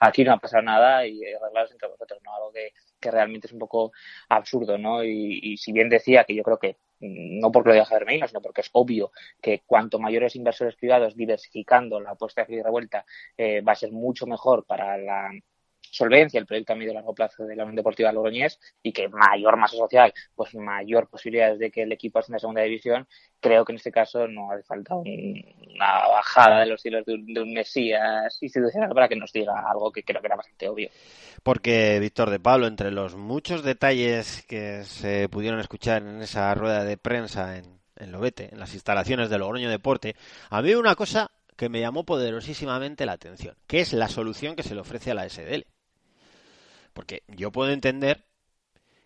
aquí no ha pasado nada y arreglaros entre vosotros, ¿no? Algo que, que realmente es un poco absurdo, ¿no? Y, y, si bien decía que yo creo que no porque lo diga Javier Medino, sino porque es obvio que cuanto mayores inversores privados diversificando la apuesta de revuelta eh, va a ser mucho mejor para la solvencia el proyecto a medio y largo plazo de la Unión Deportiva Logroñés y que mayor masa social, pues mayor posibilidades de que el equipo ascienda a segunda división, creo que en este caso no hace falta una bajada de los cielos de un, mesías institucional para que nos diga algo que creo que era bastante obvio. Porque, Víctor de Pablo, entre los muchos detalles que se pudieron escuchar en esa rueda de prensa en, en Lobete, en las instalaciones de Logroño Deporte, había una cosa que me llamó poderosísimamente la atención, que es la solución que se le ofrece a la SDL. Porque yo puedo entender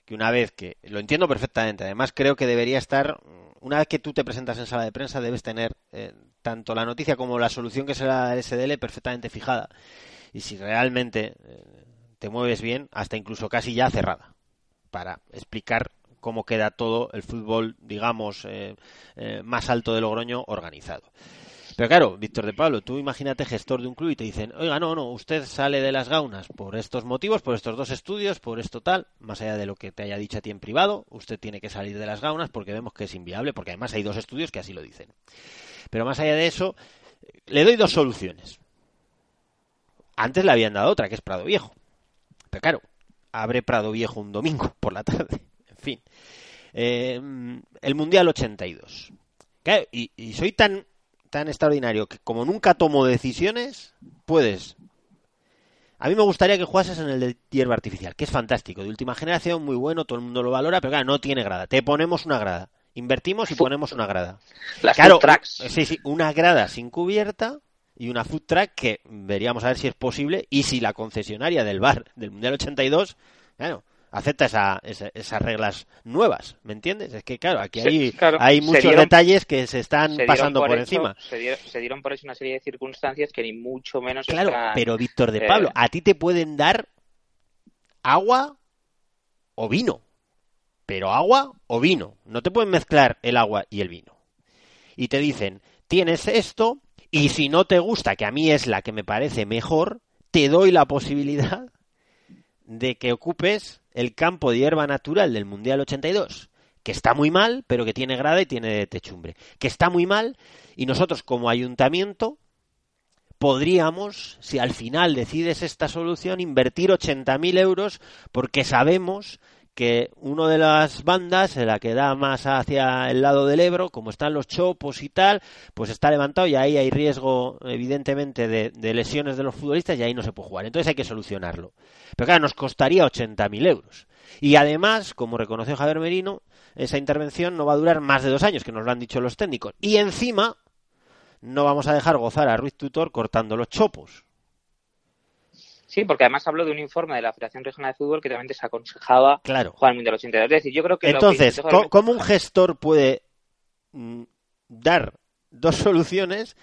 que una vez que, lo entiendo perfectamente, además creo que debería estar, una vez que tú te presentas en sala de prensa, debes tener eh, tanto la noticia como la solución que será el SDL perfectamente fijada. Y si realmente eh, te mueves bien, hasta incluso casi ya cerrada, para explicar cómo queda todo el fútbol, digamos, eh, eh, más alto de Logroño organizado. Pero claro, Víctor de Pablo, tú imagínate gestor de un club y te dicen, oiga, no, no, usted sale de las gaunas por estos motivos, por estos dos estudios, por esto tal, más allá de lo que te haya dicho a ti en privado, usted tiene que salir de las gaunas porque vemos que es inviable, porque además hay dos estudios que así lo dicen. Pero más allá de eso, le doy dos soluciones. Antes le habían dado otra, que es Prado Viejo. Pero claro, abre Prado Viejo un domingo por la tarde. En fin. Eh, el Mundial 82. Claro, y, y soy tan tan extraordinario que como nunca tomo decisiones, puedes. A mí me gustaría que jugases en el de hierba artificial, que es fantástico, de última generación, muy bueno, todo el mundo lo valora, pero claro, no tiene grada. Te ponemos una grada. Invertimos y ponemos una grada. Las claro, food tracks. sí, sí, una grada sin cubierta y una food track que veríamos a ver si es posible y si la concesionaria del bar del Mundial 82, claro, acepta esa, esa, esas reglas nuevas, ¿me entiendes? Es que claro, aquí hay, Sí, claro. hay Se muchos dieron- detalles que se están se pasando por, encima. Se dieron, se dieron por eso una serie de circunstancias que ni mucho menos Claro, están, pero Víctor de eh, Pablo, a ti te pueden dar agua o vino. Pero agua o vino. No te pueden mezclar el agua y el vino. Y te dicen, tienes esto y si no te gusta, que a mí es la que me parece mejor, te doy la posibilidad de que ocupes el campo de hierba natural del Mundial 82, que está muy mal, pero que tiene grada y tiene techumbre, que está muy mal y nosotros como ayuntamiento podríamos, si al final decides esta solución, invertir 80.000 euros porque sabemos que una de las bandas, la que da más hacia el lado del Ebro, como están los chopos y tal, pues está levantado y ahí hay riesgo, evidentemente, de, lesiones de los futbolistas y ahí no se puede jugar. Entonces hay que solucionarlo. Pero claro, nos costaría 80.000 euros. Y además, como reconoció Javier Merino, esa intervención no va a durar más de dos años, que nos lo han dicho los técnicos. Y encima, no vamos a dejar gozar a Ruiz Tutor cortando los chopos. Sí, porque además habló de un informe de la Federación Regional de Fútbol que también desaconsejaba Claro. jugar al Mundial 82. Es decir, yo creo que lo que Entonces, intentó ¿cómo, un gestor puede mm, dar dos soluciones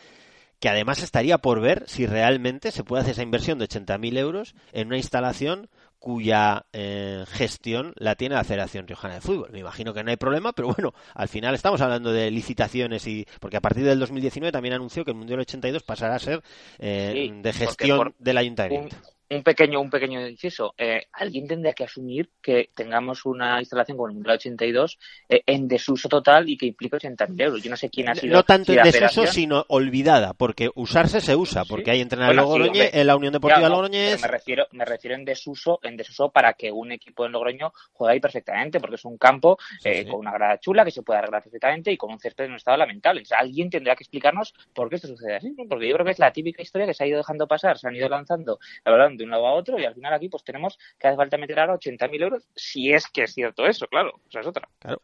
que además estaría por ver si realmente se puede hacer esa inversión de 80.000 euros en una instalación cuya eh, gestión la tiene la Federación Riojana de Fútbol. Me imagino que no hay problema, pero bueno, al final estamos hablando de licitaciones y porque a partir del 2019 también anunció que el Mundial 82 pasará a ser eh, Sí, de gestión por del un, ayuntamiento. un pequeño un pequeño inciso. Eh, alguien tendría que asumir que tengamos una instalación como el Mundial 82 eh, en desuso total y que implique 80.000 euros. Yo no sé quién ha sido No tanto si en la desuso, sino olvidada, porque usarse se usa, porque hay entrenar Bueno, sí, hombre. en la Unión Deportiva Logroñés. pero me refiero, me refiero en desuso, en desuso para que un equipo en Logroño juegue ahí perfectamente, porque es un campo eh, con una grada chula que se puede arreglar perfectamente y con un césped en un estado lamentable. O sea, alguien tendrá que explicarnos por qué esto sucede así, porque yo creo que es la típica historia que se ha ido dejando pasar, se han ido lanzando el de un lado a otro y al final aquí pues tenemos que hace falta meter ahora 80.000 euros, si es que es cierto eso, claro, o sea, es otra. Claro.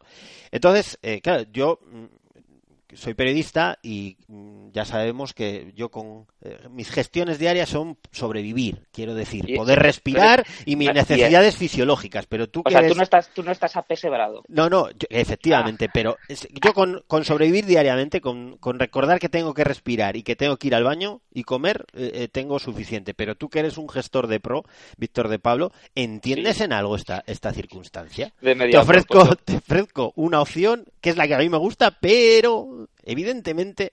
Entonces, eh, claro, yo soy periodista y mm, ya sabemos que yo con eh, mis gestiones diarias son sobrevivir, quiero decir, Y- poder pero- respirar y mis y- necesidades fisiológicas, pero tú O que sea, eres- tú no estás, tú no estás apesebrado. No, no, yo- efectivamente, pero es- yo con, con sobrevivir diariamente, con, con recordar que tengo que respirar y que tengo que ir al baño y comer, eh, eh, tengo suficiente. Pero tú que eres un gestor de pro, Víctor de Pablo, ¿entiendes en algo esta, esta circunstancia? De Te ofrezco, pues, te ofrezco una opción que es la que a mí me gusta, pero evidentemente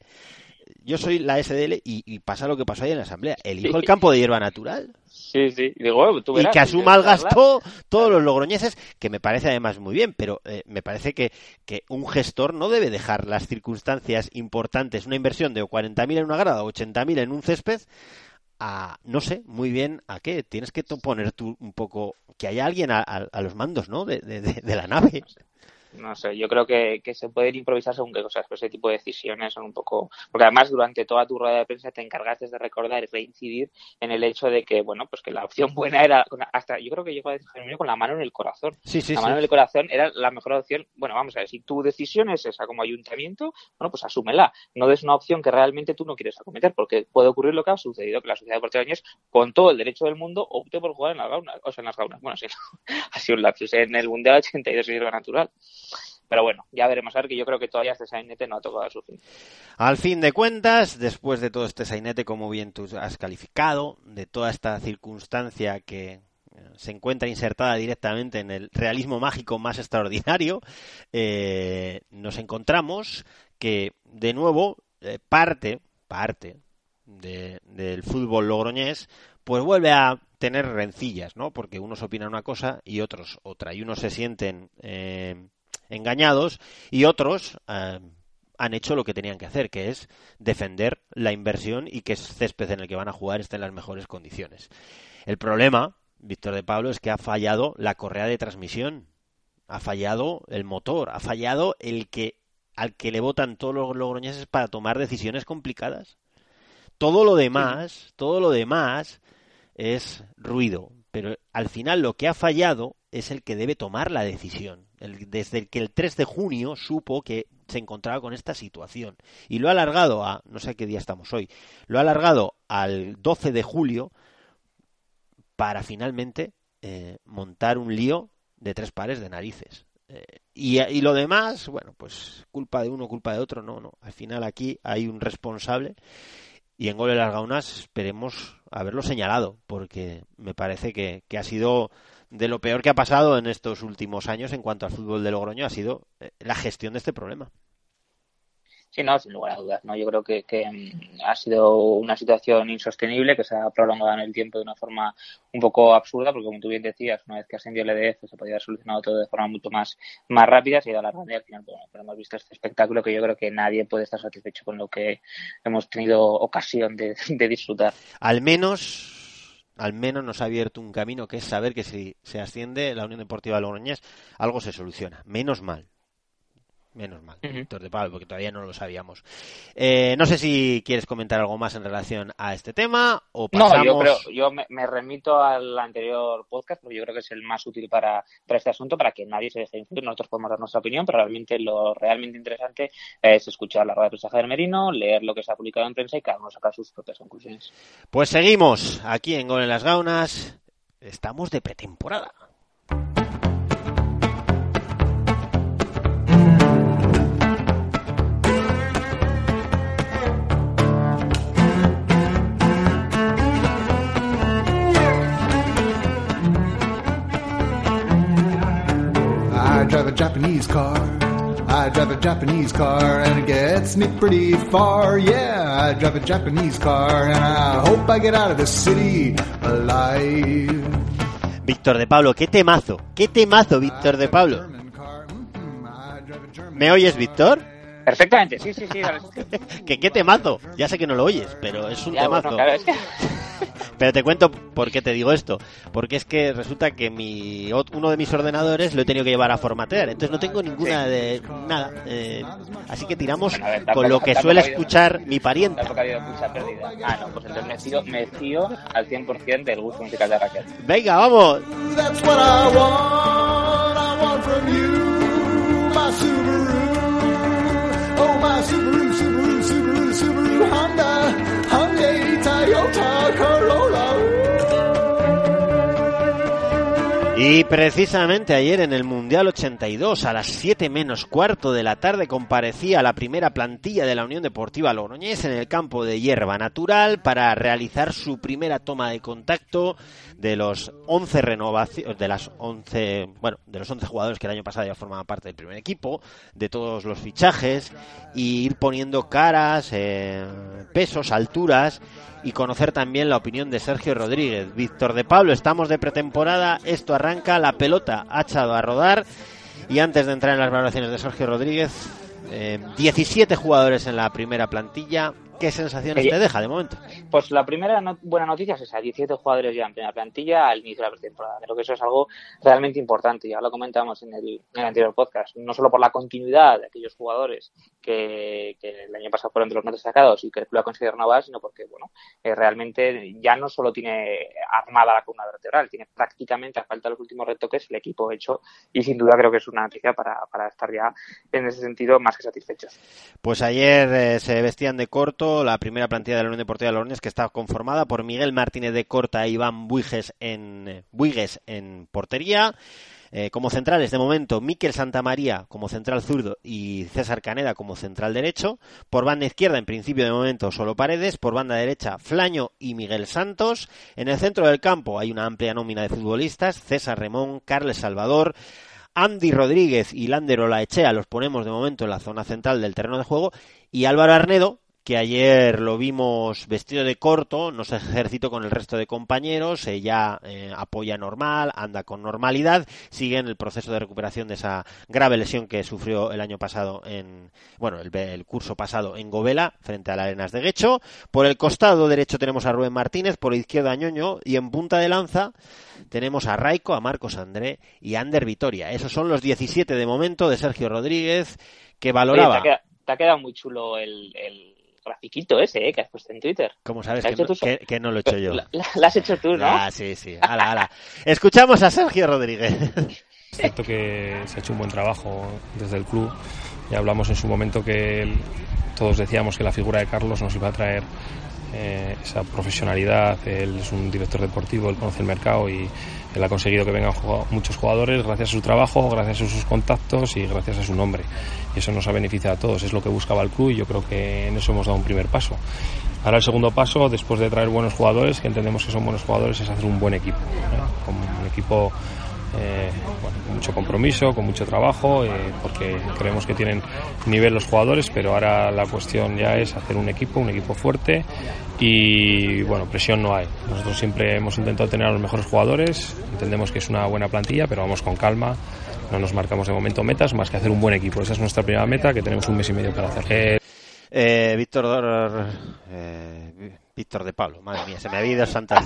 yo soy la SDL y, y pasa lo que pasó ahí en la asamblea. Elijo el campo de hierba natural Sí, sí. Y digo, tú y verás, que si asuma el gasto todos los logroñeses, que me parece además muy bien, pero eh, me parece que, que un gestor no debe dejar las circunstancias importantes, una inversión de 40.000 en una grada o 80.000 en un césped, a, no sé muy bien a qué. Tienes que poner tú un poco, que haya alguien a, a- a los mandos, ¿no? De, de- de- de la nave. No sé, yo creo que, que se pueden improvisar según qué cosas, pero ese tipo de decisiones son un poco... Porque además durante toda tu rueda de prensa te encargaste de recordar y reincidir en el hecho de que, bueno, pues que la opción buena era, hasta yo creo que llegó a decir con la mano en el corazón. Sí, sí, la sí. mano en el corazón era la mejor opción. Bueno, vamos a ver, si tu decisión es esa como ayuntamiento, bueno, pues asúmela. No des una opción que realmente tú no quieres acometer, porque puede ocurrir lo que ha sucedido, que la Sociedad Deportiva de Años, con todo el derecho del mundo, opte por jugar en las gaunas, o sea, en las gaunas. Bueno, sí, ha sido un lapsus en el Mundial 82 y es natural. Pero bueno, ya veremos a ver que yo creo que todavía este sainete no ha tocado su fin. Al fin de cuentas, después de todo este sainete, como bien tú has calificado, de toda esta circunstancia que eh, se encuentra insertada directamente en el realismo mágico más extraordinario, eh, nos encontramos que, de nuevo, eh, parte, parte de- del fútbol logroñés, pues vuelve a tener rencillas, ¿no? Porque unos opinan una cosa y otros otra. Y unos se sienten engañados y otros eh, han hecho lo que tenían que hacer, que es defender la inversión y que ese césped en el que van a jugar esté en las mejores condiciones. El problema, Víctor de Pablo, es que ha fallado la correa de transmisión, ha fallado el motor, ha fallado el que al que le votan todos los logroñeses para tomar decisiones complicadas. Todo lo demás, todo lo demás es ruido, pero al final lo que ha fallado es el que debe tomar la decisión. El- desde que el 3 de junio supo que se encontraba con esta situación y lo ha alargado a, no sé qué día estamos hoy, lo ha alargado al 12 de julio para finalmente eh, montar un lío de tres pares de narices. Eh, y, lo demás, bueno, pues culpa de uno, culpa de otro, no, no. Al final aquí hay un responsable y en Gol de las Gaunas esperemos haberlo señalado, porque me parece que ha sido de lo peor que ha pasado en estos últimos años en cuanto al fútbol de Logroño, ha sido eh, la gestión de este problema. Sí, no, sin lugar a dudas. ¿no? Yo creo que, que, mm, ha sido una situación insostenible que se ha prolongado en el tiempo de una forma un poco absurda, porque como tú bien decías, una vez que ascendió el EDF se podía haber solucionado todo de forma mucho más, más rápida, se ha ido alargando y al final bueno, pero hemos visto este espectáculo que yo creo que nadie puede estar satisfecho con lo que hemos tenido ocasión de, de disfrutar. Al menos, al menos nos ha abierto un camino que es saber que si se asciende la Unión Deportiva Logroñés, algo se soluciona. Menos mal. Menos mal. Víctor de Pablo, porque todavía no lo sabíamos. Eh, no sé si quieres comentar algo más en relación a este tema o pasamos. No, yo creo, yo me, me remito al anterior podcast porque yo creo que es el más útil para, para este asunto, para que nadie se deje influir. Nosotros podemos dar nuestra opinión, pero realmente lo realmente interesante es escuchar la rueda de prensa de Merino, leer lo que se ha publicado en prensa y cada uno sacar sus propias conclusiones. Pues seguimos aquí en Gol en las Gaunas. Estamos de pretemporada. Drive a Japanese car and it gets me pretty far. Yeah, I drive a Japanese car and I hope I get out of this city alive. Víctor de Pablo, qué temazo, qué temazo, Víctor de Pablo. ¿Me oyes, Víctor? Perfectamente, sí, sí, sí. que qué temazo. Ya sé que no lo oyes, pero es un Ya, temazo. bueno, claro, es que- Pero te cuento por qué te digo esto. Porque es que resulta que mi uno de mis ordenadores lo he tenido que llevar a formatear. Entonces no tengo ninguna de nada. eh, así que tiramos Bueno, ver, con lo que suele habido- escuchar mi pariente. Tampoco ha habido mucha pérdida. Ah, no, pues entonces me fío, me fío al 100% del gusto musical de Raquel. Venga, vamos. That's what I want. I want from you, my Subaru. Oh, my Subaru, Subaru, Subaru, Subaru, Honda. Y precisamente ayer en el Mundial 82, a las 7 menos cuarto de la tarde, comparecía la primera plantilla de la Unión Deportiva Logroñés en el campo de hierba natural para realizar su primera toma de contacto de los 11 renovaciones, de las 11, bueno, de los 11 jugadores que el año pasado ya formaban parte del primer equipo, de todos los fichajes, y ir poniendo caras, eh, pesos, alturas, y conocer también la opinión de Sergio Rodríguez. Víctor de Pablo, estamos de pretemporada, esto arranca, la pelota ha echado a rodar y antes de entrar en las valoraciones de Sergio Rodríguez, eh, 17 jugadores en la primera plantilla, ¿qué sensaciones te deja de momento? Pues la primera no- buena noticia es esa, 17 jugadores ya en primera plantilla al inicio de la pretemporada. Creo que eso es algo realmente importante, ya lo comentamos en el, en el anterior podcast, no solo por la continuidad de aquellos jugadores que, el año pasado fueron de los más destacados y que el club ha conseguido renovar, sino porque, bueno, eh, realmente ya no solo tiene armada la columna vertebral, tiene prácticamente, a falta de los últimos retoques, el equipo hecho y sin duda creo que es una noticia para, para estar ya en ese sentido más que satisfechos. Pues ayer eh, se vestían de corto la primera plantilla de la Unión Deportiva de Logroñés que está conformada por Miguel Martínez de Corta e Iván Buiges en, eh, Buigues en portería. Eh, como centrales, de momento, Miquel Santamaría como central zurdo y César Caneda como central derecho. Por banda izquierda, en principio, de momento, solo Paredes. Por banda derecha, Flaño y Miguel Santos. En el centro del campo hay una amplia nómina de futbolistas. César Remón, Carles Salvador, Andy Rodríguez y Lander Olaechea los ponemos de momento en la zona central del terreno de juego. Y Álvaro Arnedo, que ayer lo vimos vestido de corto, no se ejercitó con el resto de compañeros, ya eh, apoya normal, anda con normalidad, sigue en el proceso de recuperación de esa grave lesión que sufrió el año pasado en, bueno, el, curso pasado en Govela, frente a las Arenas de Guecho. Por el costado derecho tenemos a Rubén Martínez, por la izquierda a Ñoño, y en punta de lanza tenemos a Raico, a Marcos André y a Ander Vitoria. Esos son los 17 de momento de Sergio Rodríguez, que valoraba... te, ha quedado, muy chulo el grafiquito ese eh, que has puesto en Twitter. ¿Cómo sabes ¿Lo que hecho no, que- que no lo he hecho yo? La, la- la has hecho tú, ¿no? Ah, sí, sí. Ala, ala. Escuchamos a Sergio Rodríguez. Es cierto que se ha hecho un buen trabajo desde el club. Ya hablamos en su momento que el- todos decíamos que la figura de Carlos nos iba a traer eh, esa profesionalidad. Él es un director deportivo, él conoce el mercado y él ha conseguido que vengan muchos jugadores gracias a su trabajo, gracias a sus contactos y gracias a su nombre. Y eso nos ha beneficiado a todos. Es lo que buscaba el club y yo creo que en eso hemos dado un primer paso. Ahora el segundo paso, después de traer buenos jugadores, que entendemos que son buenos jugadores, es hacer un buen equipo. ¿eh? Con un equipo eh, con mucho compromiso, con mucho trabajo, eh, porque creemos que tienen nivel los jugadores, pero ahora la cuestión ya es hacer un equipo, un equipo fuerte y bueno, presión no hay. Nosotros siempre hemos intentado tener a los mejores jugadores, entendemos que es una buena plantilla, pero vamos con calma. No nos marcamos de momento metas más que hacer un buen equipo. Esa es nuestra primera meta que tenemos un mes y medio para hacer. Eh, Víctor eh, Víctor de Pablo, madre mía, se me había ido Santa.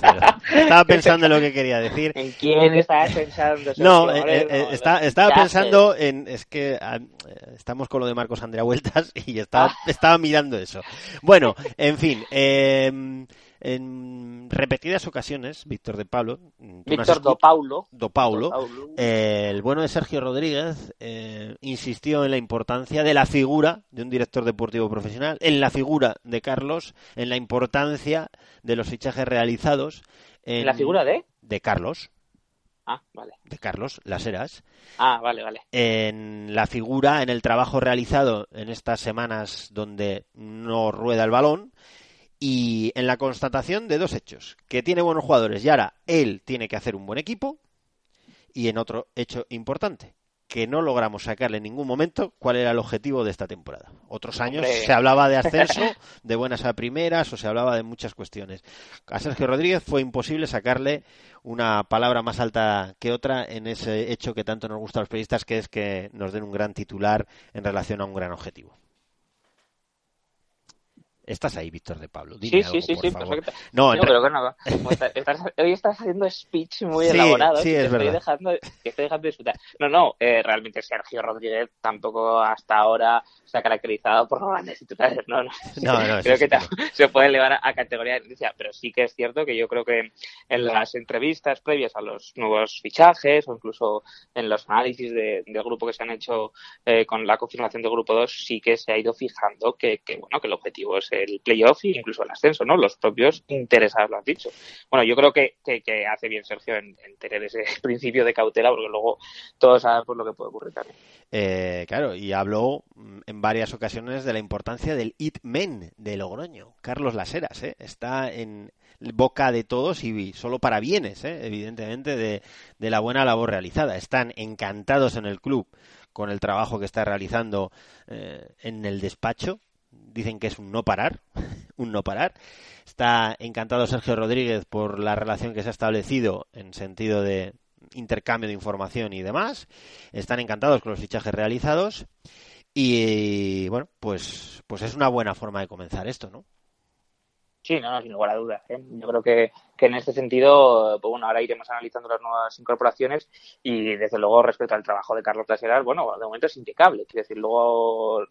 Estaba pensando en lo que quería decir. ¿En quién estabas pensando? No, eh, eh, está- estaba pensando en. Es que ah, eh, estamos con lo de Marcos Andrea Vueltas y estaba, Ah. estaba mirando eso. Bueno, en fin. eh, en repetidas ocasiones, Víctor de Pablo. no has Víctor Do Paulo. Do Paulo, Do Paulo. eh, el bueno de Sergio Rodríguez eh, insistió en la importancia de la figura de un director deportivo profesional, en la figura de Carlos, en la importancia de los fichajes realizados. En ¿La figura de? De Carlos, Ah, vale. de Carlos Las Heras, Ah, vale, vale. en la figura, en el trabajo realizado en estas semanas donde no rueda el balón y en la constatación de dos hechos, que tiene buenos jugadores y ahora él tiene que hacer un buen equipo y en otro hecho importante, que no logramos sacarle en ningún momento cuál era el objetivo de esta temporada. Otros años Hombre. se hablaba de ascenso, de buenas a primeras o se hablaba de muchas cuestiones. A Sergio Rodríguez fue imposible sacarle una palabra más alta que otra en ese hecho que tanto nos gusta a los periodistas, que es que nos den un gran titular en relación a un gran objetivo. Estás ahí, Víctor de Pablo. Dime Sí, algo, sí, sí, por sí, favor. perfecto. No, re- pero que no. estás- hoy estás haciendo speech muy Sí, elaborado. sí, que es te estoy verdad. dejando, que estoy dejando de disfrutar. No, no, eh, realmente Sergio Rodríguez tampoco hasta ahora se ha caracterizado por grandes titulares. No, no. No, no, creo que se puede elevar a, categoría de noticia, pero sí que es cierto que yo creo que en las entrevistas previas a los nuevos fichajes o incluso en los análisis de- del grupo que se han hecho eh, con la confirmación del grupo 2 sí que se ha ido fijando que, que, bueno que el objetivo es el playoff e incluso el ascenso, ¿no? Los propios interesados lo han dicho. Bueno, yo creo que, que, que hace bien Sergio en, en tener ese principio de cautela porque luego todos sabemos lo que puede ocurrir también. Eh, claro, y habló mm, en varias ocasiones de la importancia del It Men de Logroño. Carlos Laseras, ¿eh? está en boca de todos y solo para bienes, ¿eh? evidentemente, de, de la buena labor realizada. Están encantados en el club con el trabajo que está realizando eh, en el despacho. Dicen que es un no parar, un no parar. Está encantado Sergio Rodríguez por la relación que se ha establecido en sentido de intercambio de información y demás. Están encantados con los fichajes realizados. Y bueno, pues, pues es una buena forma de comenzar esto, ¿no? Sí, no, sin lugar a dudas. ¿eh? Yo creo que, que en este sentido, pues bueno, ahora iremos analizando las nuevas incorporaciones y desde luego respecto al trabajo de Carlos Plaseras, bueno, de momento es impecable. Quiero decir, luego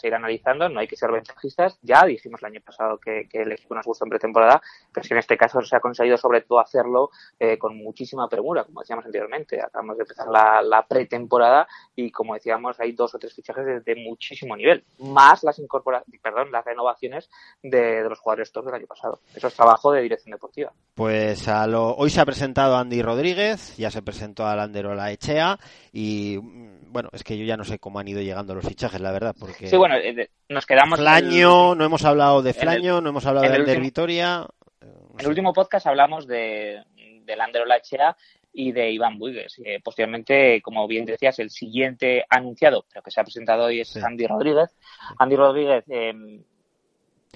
se irá analizando, no hay que ser ventajistas. Ya dijimos el año pasado que, que el equipo nos gustó en pretemporada, pero si en este caso se ha conseguido sobre todo hacerlo eh, con muchísima premura, como decíamos anteriormente. Acabamos de empezar la, la pretemporada y como decíamos hay dos o tres fichajes de, de muchísimo nivel, más las incorpora perdón, las renovaciones de, de los jugadores top del año pasado. Eso es trabajo de dirección deportiva. Pues a lo... hoy se ha presentado Andy Rodríguez, ya se presentó a Landerola Echea y mm, bueno, es que yo ya no sé cómo han ido llegando los fichajes, la verdad, porque Sí, bueno, eh, de- nos quedamos... en el- Flaño, no hemos hablado de en el- Flaño, no hemos hablado de último- Vitoria. En el último podcast hablamos de, de Lander Olachea y de Iván Buigues. Eh, posteriormente, como bien decías, el siguiente anunciado, pero que se ha presentado hoy es Andy Rodríguez. Andy Rodríguez. eh,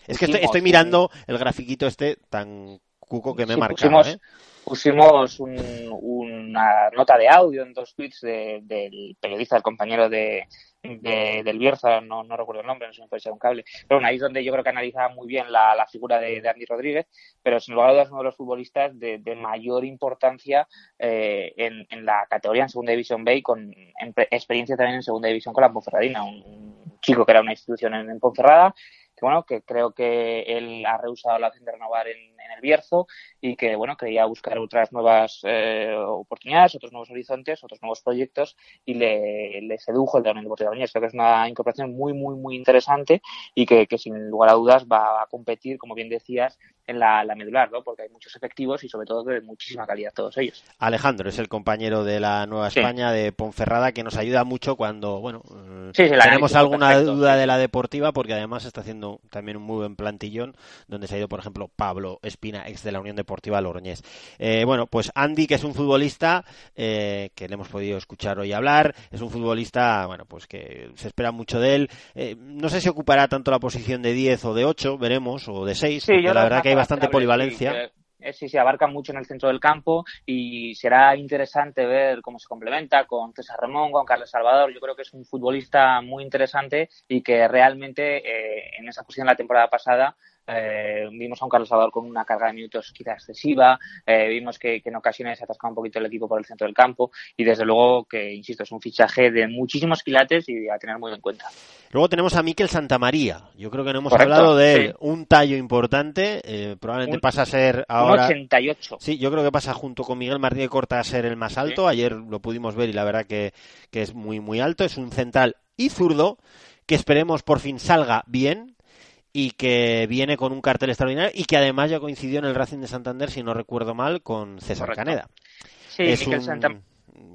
Es que estoy, estoy mirando el grafiquito este tan cuco que me he Sí, marcado, pusimos, ¿eh? Pusimos un- una nota de audio en dos tweets de- del periodista, el compañero de, de- del Bierzo, no, no recuerdo el nombre, no se me puede echar un cable. Pero bueno, ahí es donde yo creo que analizaba muy bien la, la figura de, Andy Rodríguez, pero sin lugar a dudas uno de los futbolistas de, de mayor importancia eh, en, en la categoría en Segunda División B y con en experiencia también en Segunda División con la Ponferradina, un, un chico que era una institución en, en Ponferrada, que bueno, que creo que él ha rehusado la opción de renovar en, en el Bierzo y que bueno, quería buscar otras nuevas eh, oportunidades, otros nuevos horizontes, otros nuevos proyectos y le, le sedujo el de Deportiva Logroñés. Creo que es una incorporación muy, muy, muy interesante y que, que sin lugar a dudas va a competir, como bien decías, en la, la medular, ¿no? Porque hay muchos efectivos y sobre todo de muchísima calidad todos ellos. Alejandro es el compañero de la Nueva Sí. España de Ponferrada que nos ayuda mucho cuando, bueno, eh, Sí, tenemos alguna perfecto, duda de la deportiva porque además está haciendo también un muy buen plantillón donde se ha ido, por ejemplo, Pablo Espina, ex de la Unión Deportiva Logroñés. Eh, bueno, pues Andy, que es un futbolista eh, que le hemos podido escuchar hoy hablar, es un futbolista, bueno, pues que se espera mucho de él. Eh, no sé si ocupará tanto la posición de 10 o de 8, veremos, o de 6, Sí, porque la verdad que hay bastante polivalencia. sí, sí, abarca mucho en el centro del campo y será interesante ver cómo se complementa con César Ramón, con Carlos Salvador. Yo creo que es un futbolista muy interesante y que realmente eh, en esa posición la temporada pasada eh, vimos a un Carlos Salvador con una carga de minutos quizá excesiva, eh, vimos que, que en ocasiones se atascaba un poquito el equipo por el centro del campo y desde luego que, insisto, es un fichaje de muchísimos quilates y a tener muy en cuenta. Luego tenemos a Miquel Santamaría. Yo creo que no hemos Correcto, hablado de él. sí. Un tallo importante. eh, probablemente Un- pasa a ser Un ahora. 88. Sí, yo creo que pasa junto con Miguel Martínez Corta a ser el más alto. Ayer lo pudimos ver y la verdad que, que es muy, muy alto. Es un central y zurdo que esperemos por fin salga bien y que viene con un cartel extraordinario y que además ya coincidió en el Racing de Santander, si no recuerdo mal, con César Correcto. Caneda. Sí, Es Miquel un-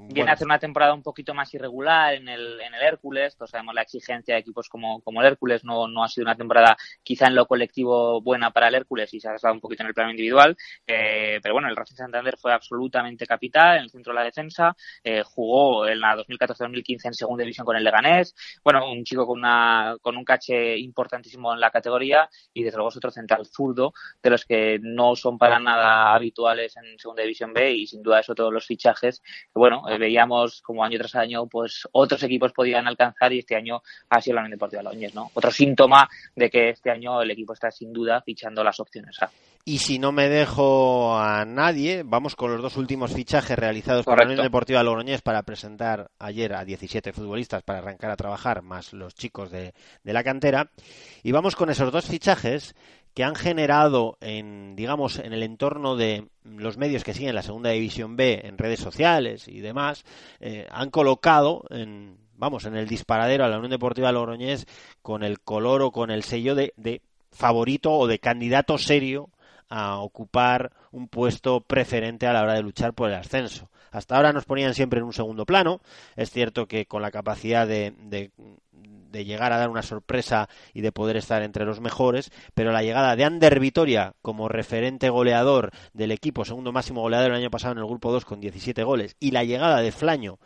viene bueno. a hacer una temporada un poquito más irregular en el, en el Hércules. Todos sabemos la exigencia de equipos como, como el Hércules. No, no ha sido una temporada quizá en lo colectivo buena para el Hércules y se ha gastado un poquito en el plano individual. Eh, pero bueno, el Racing Santander fue absolutamente capital en el centro de la defensa. Eh, jugó en la 2014-2015 en segunda división con el Leganés. Bueno, un chico con, una, con un caché importantísimo en la categoría y desde luego es otro central zurdo de los que no son para nada habituales en segunda división B y sin duda eso todos los fichajes bueno eh, veíamos como año tras año pues otros equipos podían alcanzar y este año ha sido la Unión Deportiva Logroñés, no otro síntoma de que este año el equipo está sin duda fichando las opciones A. Y si no me dejo a nadie, vamos con los dos últimos fichajes realizados por la. Unión Deportiva Logroñés para presentar ayer a 17 futbolistas para arrancar a trabajar, más los chicos de, de la cantera. Y vamos con esos dos fichajes que han generado en, digamos, en el entorno de los medios que siguen la segunda división B en redes sociales y demás, eh, han colocado en, vamos, en el disparadero a la Unión Deportiva Logroñés con el color o con el sello de, de favorito o de candidato serio a ocupar un puesto preferente a la hora de luchar por el ascenso. Hasta ahora nos ponían siempre en un segundo plano. Es cierto que con la capacidad de, llegar a dar una sorpresa y de poder estar entre los mejores, pero la llegada de Ander Vitoria como referente goleador del equipo, segundo máximo goleador el año pasado en el grupo 2 con 17 goles, y la llegada de Flaño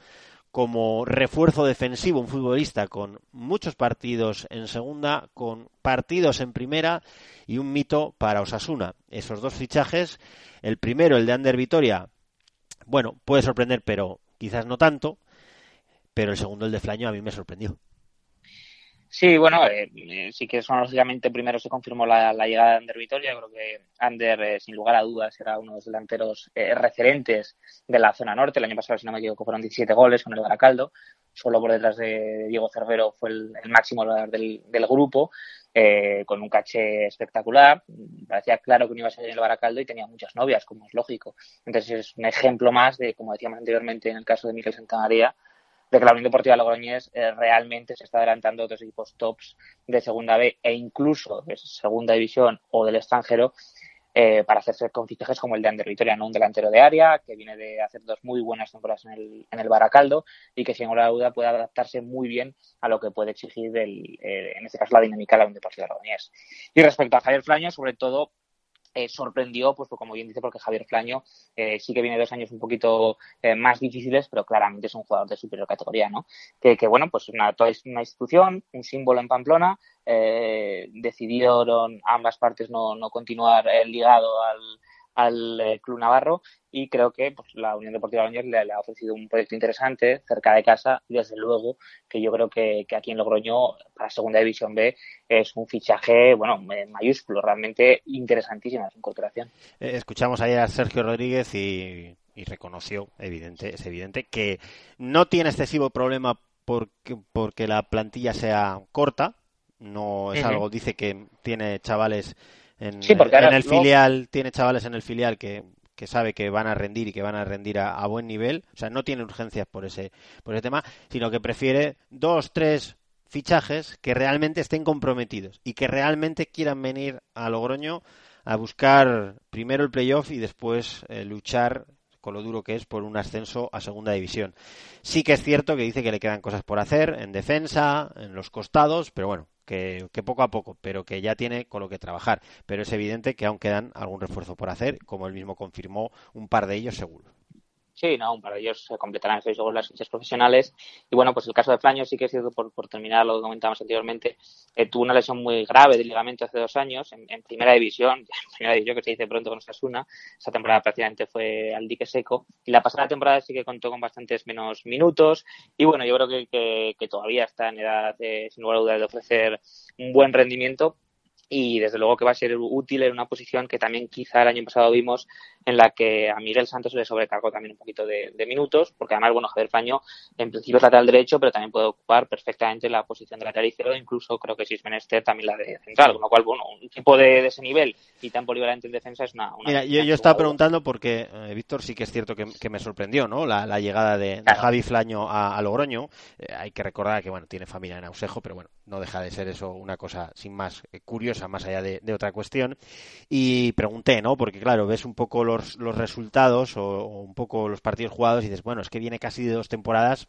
como refuerzo defensivo, un futbolista con muchos partidos en segunda, con partidos en primera y un mito para Osasuna. Esos dos fichajes, el primero, el de Ander Vitoria, bueno, puede sorprender, pero quizás no tanto, pero el segundo, el de Flaño, a mí me sorprendió. Sí, bueno, eh, eh, sí que sonológicamente primero se confirmó la, llegada de Ander Vitoria. Creo que Ander, eh, sin lugar a dudas, era uno de los delanteros eh, referentes de la zona norte. El año pasado, si no me equivoco, fueron 17 goles con el Baracaldo. Solo por detrás de Diego Cervero fue el, el máximo del, del grupo, con un caché espectacular. Parecía claro que no iba a ser el Baracaldo y tenía muchas novias, como es lógico. Entonces es un ejemplo más de, como decíamos anteriormente en el caso de Miguel Santamaría, de que la Unión Deportiva Logroñés eh, realmente se está adelantando a otros equipos tops de Segunda B e incluso de Segunda División o del extranjero eh, para hacerse con fichajes como el de Ander Vitoria, ¿no? un delantero de área que viene de hacer dos muy buenas temporadas en el, en el Baracaldo y que sin ninguna duda puede adaptarse muy bien a lo que puede exigir, el, eh, en este caso, la dinámica de la Unión Deportiva Logroñés. Y respecto a Javier Flaño, sobre todo eh, sorprendió, pues como bien dice, porque Javier Flaño eh, sí que viene dos años un poquito eh, más difíciles, pero claramente es un jugador de superior categoría, ¿no? Que, bueno, pues una, toda una institución, un símbolo en Pamplona, eh, decidieron ambas partes no, no continuar ligado al, al Club Navarro y creo que pues, la Unión Deportiva Logroñés le, le ha ofrecido un proyecto interesante cerca de casa. Y desde luego que yo creo que, que aquí en Logroño para Segunda División B es un fichaje, bueno, mayúsculo, realmente interesantísima su incorporación. Eh, escuchamos ayer a Sergio Rodríguez y, y reconoció, evidente, es evidente, que no tiene excesivo problema porque, porque la plantilla sea corta, no es algo, dice que tiene chavales en, Sí, en el luego- filial, tiene chavales en el filial que, que sabe que van a rendir y que van a rendir a, buen nivel, o sea, no tiene urgencias por ese, por ese tema, sino que prefiere dos, tres fichajes que realmente estén comprometidos y que realmente quieran venir a Logroño a buscar primero el playoff y después eh, luchar con lo duro que es por un ascenso a segunda división. Sí que es cierto que dice que le quedan cosas por hacer en defensa, en los costados, pero bueno, que, que poco a poco, pero que ya tiene con lo que trabajar. Pero es evidente que aún quedan algún refuerzo por hacer, como él mismo confirmó, un par de ellos seguro. Sí, no, para ellos se completarán estoy seguro las fichas profesionales. Y bueno, pues el caso de Flaño sí que es cierto, por, por terminar lo que comentábamos anteriormente, eh, tuvo una lesión muy grave de ligamento hace dos años en, primera división, en primera división que se dice pronto con Osasuna. Esa temporada prácticamente fue al dique seco. Y la pasada temporada sí que contó con bastantes menos minutos. Y bueno, yo creo que, que, todavía está en edad, de, sin lugar a dudas, de ofrecer un buen rendimiento y desde luego que va a ser útil en una posición que también quizá el año pasado vimos en la que a Miguel Santos le sobrecargó también un poquito de, de minutos, porque además, bueno, Javier Paño en principio es lateral derecho, pero también puede ocupar perfectamente la posición de lateral izquierdo, incluso creo que si es menester también la de central, con lo cual, bueno, un tipo de, de ese nivel y tan polivalente en defensa es una... una Mira, yo, yo estaba preguntando porque, eh, Víctor, sí que es cierto que, que me sorprendió, ¿no? La, la llegada de, de Javi Flaño a, a Logroño. Eh, hay que recordar que, bueno, tiene familia en Ausejo, pero bueno, no deja de ser eso una cosa sin más eh, curiosa, más allá de, de, otra cuestión. Y pregunté, ¿no? Porque, claro, ves un poco los, los resultados o, o, un poco los partidos jugados y dices, bueno, es que viene casi de dos temporadas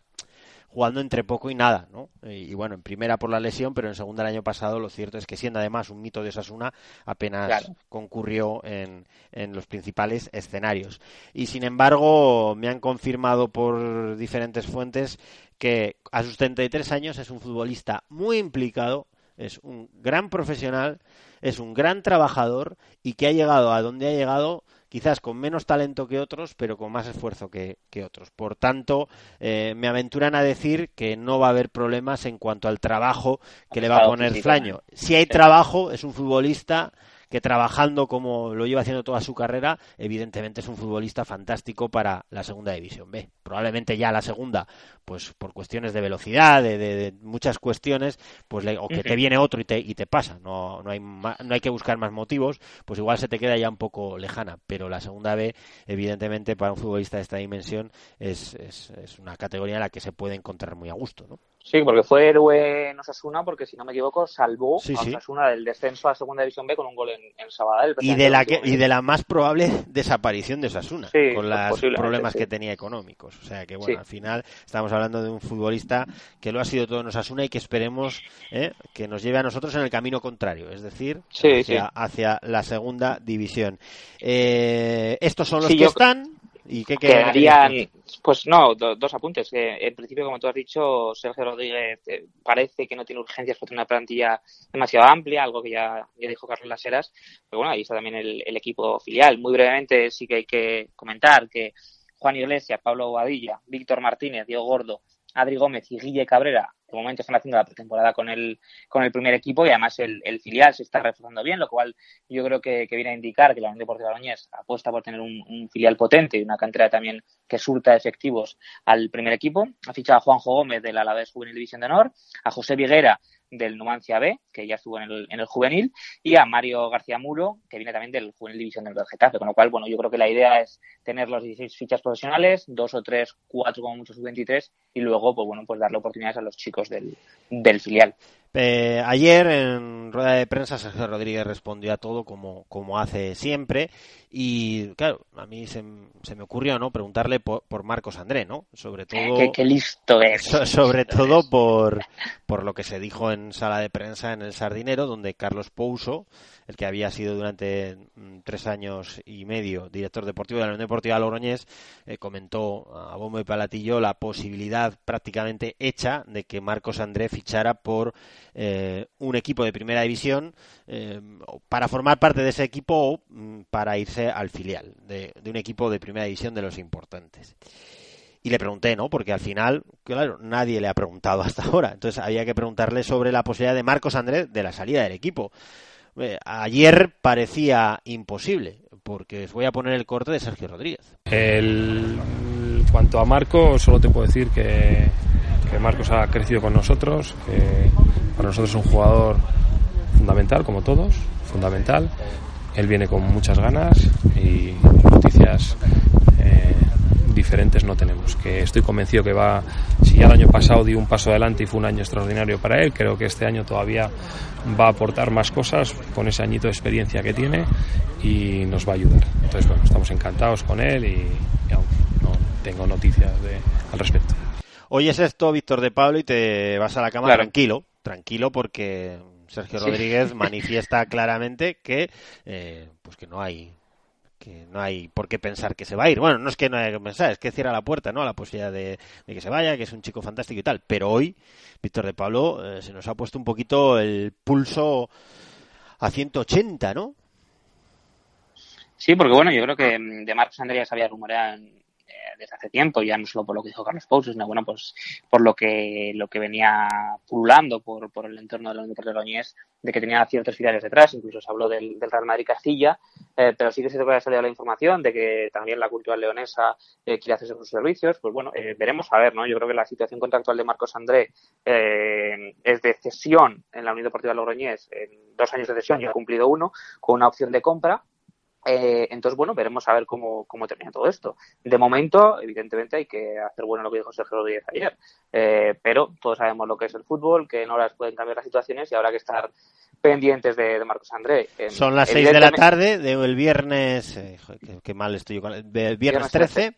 jugando entre poco y nada, ¿no? Y, y, bueno, en primera por la lesión, pero en segunda el año pasado lo cierto es que siendo además un mito de Osasuna, apenas claro. concurrió en, en, los principales escenarios. Y sin embargo, me han confirmado por diferentes fuentes que a sus 33 años es un futbolista muy implicado, es un gran profesional, es un gran trabajador y que ha llegado a donde ha llegado quizás con menos talento que otros, pero con más esfuerzo que, que otros. Por tanto, eh, me aventuran a decir que no va a haber problemas en cuanto al trabajo que le va a poner Flaño. Si hay trabajo, es un futbolista que trabajando como lo lleva haciendo toda su carrera, evidentemente es un futbolista fantástico para la segunda división B. Probablemente ya la segunda, pues por cuestiones de velocidad, de, de, de muchas cuestiones, pues le, o que te viene otro y te, y te pasa, no, no, hay ma, no hay que buscar más motivos, pues igual se te queda ya un poco lejana, pero la segunda B, evidentemente para un futbolista de esta dimensión, es, es, es una categoría en la que se puede encontrar muy a gusto, ¿no? Sí, porque fue héroe en Osasuna, porque si no me equivoco, salvó sí, a Osasuna sí. del descenso a Segunda División B con un gol en, en Sabadell. Y de, la que, y de la más probable desaparición de Osasuna, sí, con los problemas que tenía económicos. O sea que, bueno, al final estamos hablando de un futbolista que lo ha sido todo en Osasuna y que esperemos eh, que nos lleve a nosotros en el camino contrario, es decir, hacia, hacia, la Segunda División. Eh, estos son los que yo... están. ¿Y qué quedarían? Pues no, do, dos apuntes. En principio, como tú has dicho, Sergio Rodríguez eh, parece que no tiene urgencias porque una plantilla demasiado amplia, algo que ya, ya dijo Carlos Laseras. Pero bueno, ahí está también el, el, equipo filial. Muy brevemente, sí que hay que comentar que Juan Iglesias, Pablo Boadilla, Víctor Martínez, Diego Gordo, Adri Gómez y Guille Cabrera momento están haciendo la pretemporada con el, con el primer equipo y además el, filial se está reforzando bien, lo cual yo creo que, que viene a indicar que la Unión Deportiva Logroñés apuesta por tener un, un filial potente y una cantera también que surta efectivos al primer equipo. Ha fichado a Juanjo Gómez del Alavés Juvenil División de Honor, a José Viguera del Numancia B, que ya estuvo en el, en el juvenil, y a Mario García Muro, que viene también del juvenil división del Getafe, con lo cual, bueno, yo creo que la idea es tener los 16 fichas profesionales, dos o tres, cuatro como mucho sub-23, y luego, pues bueno, pues darle oportunidades a los chicos del, del filial. Eh, ayer en rueda de prensa Sergio Rodríguez respondió a todo como, como hace siempre y claro, a mí se, se me ocurrió no preguntarle por, por, Marcos André, ¿no? Sobre todo qué, qué listo es. So, sobre todo por, por lo que se dijo en sala de prensa en el Sardinero, donde Carlos Pouso, el que había sido durante mm, tres años y medio director deportivo de la Unión Deportiva Logroñés, eh, comentó a bombo y palatillo la posibilidad prácticamente hecha de que Marcos André fichara por eh, un equipo de primera división eh, para formar parte de ese equipo o mm, para irse al filial de, un equipo de primera división de los importantes. Y le pregunté, ¿no? Porque al final, claro, nadie le ha preguntado hasta ahora. Entonces había que preguntarle sobre la posibilidad de Marcos Andrés de la salida del equipo. Eh, ayer parecía imposible, porque os voy a poner el corte de Sergio Rodríguez. El, cuanto a Marco, solo te puedo decir que, Marcos ha crecido con nosotros, para nosotros es un jugador fundamental, como todos, fundamental. Él viene con muchas ganas y noticias eh, diferentes no tenemos. Estoy convencido que va, si ya el año pasado dio un paso adelante y fue un año extraordinario para él, creo que este año todavía va a aportar más cosas con ese añito de experiencia que tiene y nos va a ayudar. Entonces, bueno, estamos encantados con él y, y aún no tengo noticias al respecto. Oyes esto, Víctor de Pablo, y te vas a la cama claro. tranquilo, tranquilo porque Sergio Rodríguez sí. manifiesta claramente que eh, pues que no hay que no hay por qué pensar que se va a ir. Bueno, no es que no haya que pensar, es que cierra la puerta, ¿no? A la posibilidad de, de que se vaya, que es un chico fantástico y tal. Pero hoy, Víctor de Pablo, eh, se nos ha puesto un poquito el pulso a 180, ¿no? Sí, porque bueno, yo creo que de Marcos Andrea se había rumoreado desde hace tiempo, ya no solo por lo que dijo Carlos Pouso, sino bueno, pues por lo que lo que venía pululando por, por el entorno de la Unión de Loñés, de que tenía ciertos filiales detrás, incluso se habló del, Real Madrid Castilla, eh, pero sí que se te puede salir la información de que también la cultura leonesa eh, quiere hacerse sus servicios, pues bueno, eh, veremos a ver, ¿no? Yo creo que la situación contractual de Marcos André eh, es de cesión en la Unión Deportiva Logroñés, en dos años de cesión, ya ha cumplido uno, con una opción de compra, eh, entonces, bueno, veremos a ver cómo, cómo termina todo esto. De momento, evidentemente, hay que hacer bueno lo que dijo Sergio Rodríguez ayer. Eh, pero todos sabemos lo que es el fútbol, que en horas pueden cambiar las situaciones y habrá que estar pendientes de, de Marcos André. Son las 6 de la tarde del viernes, eh, qué, mal estoy yo con el viernes, viernes 13. 13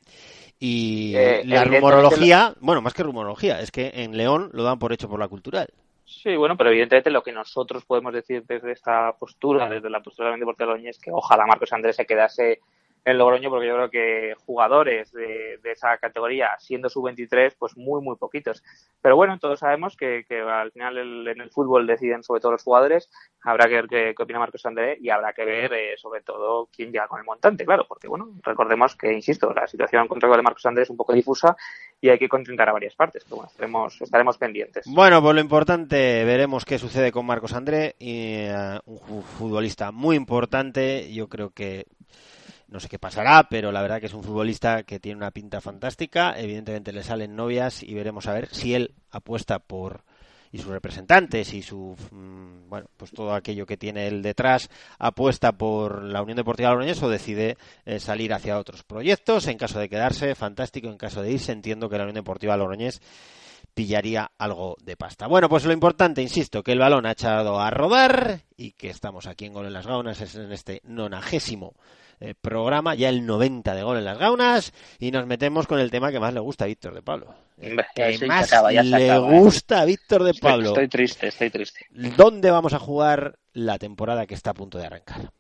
y eh, la rumorología, lo... bueno, más que rumorología, es que en León lo dan por hecho por la cultural. Sí, bueno, pero evidentemente lo que nosotros podemos decir desde esta postura, desde la postura de Deportivo Logroño, es que ojalá Marcos Andrés se quedase en Logroño, porque yo creo que jugadores de, de esa categoría, siendo sub-23, pues muy, muy poquitos. Pero bueno, todos sabemos que, que al final el, en el fútbol deciden sobre todo los jugadores, habrá que ver qué, qué opina Marcos Andrés y habrá que ver eh, sobre todo quién llega con el montante, claro, porque bueno, recordemos que, insisto, la situación contractual de Marcos Andrés es un poco difusa y hay que contentar a varias partes, pero bueno, estaremos, estaremos pendientes. Bueno, pues lo importante, veremos qué sucede con Marcos André, y, uh, un futbolista muy importante, yo creo que no sé qué pasará, pero la verdad que es un futbolista que tiene una pinta fantástica. Evidentemente le salen novias y veremos a ver si él apuesta por y sus representantes y su mmm, bueno pues todo aquello que tiene él detrás apuesta por la Unión Deportiva Logroñés o decide eh, salir hacia otros proyectos en caso de quedarse fantástico en caso de irse entiendo que la Unión Deportiva Logroñés pillaría algo de pasta. Bueno, pues lo importante, insisto, que el balón ha echado a rodar y que estamos aquí en Gol en las Gaunas, es en este nonagésimo eh, programa, ya el 90 de gol en las gaunas, y nos metemos con el tema que más le gusta a Víctor de Pablo. El que más acaba, le acaba, gusta a Víctor de Pablo. Estoy, estoy triste, estoy triste. ¿Dónde vamos a jugar la temporada que está a punto de arrancar?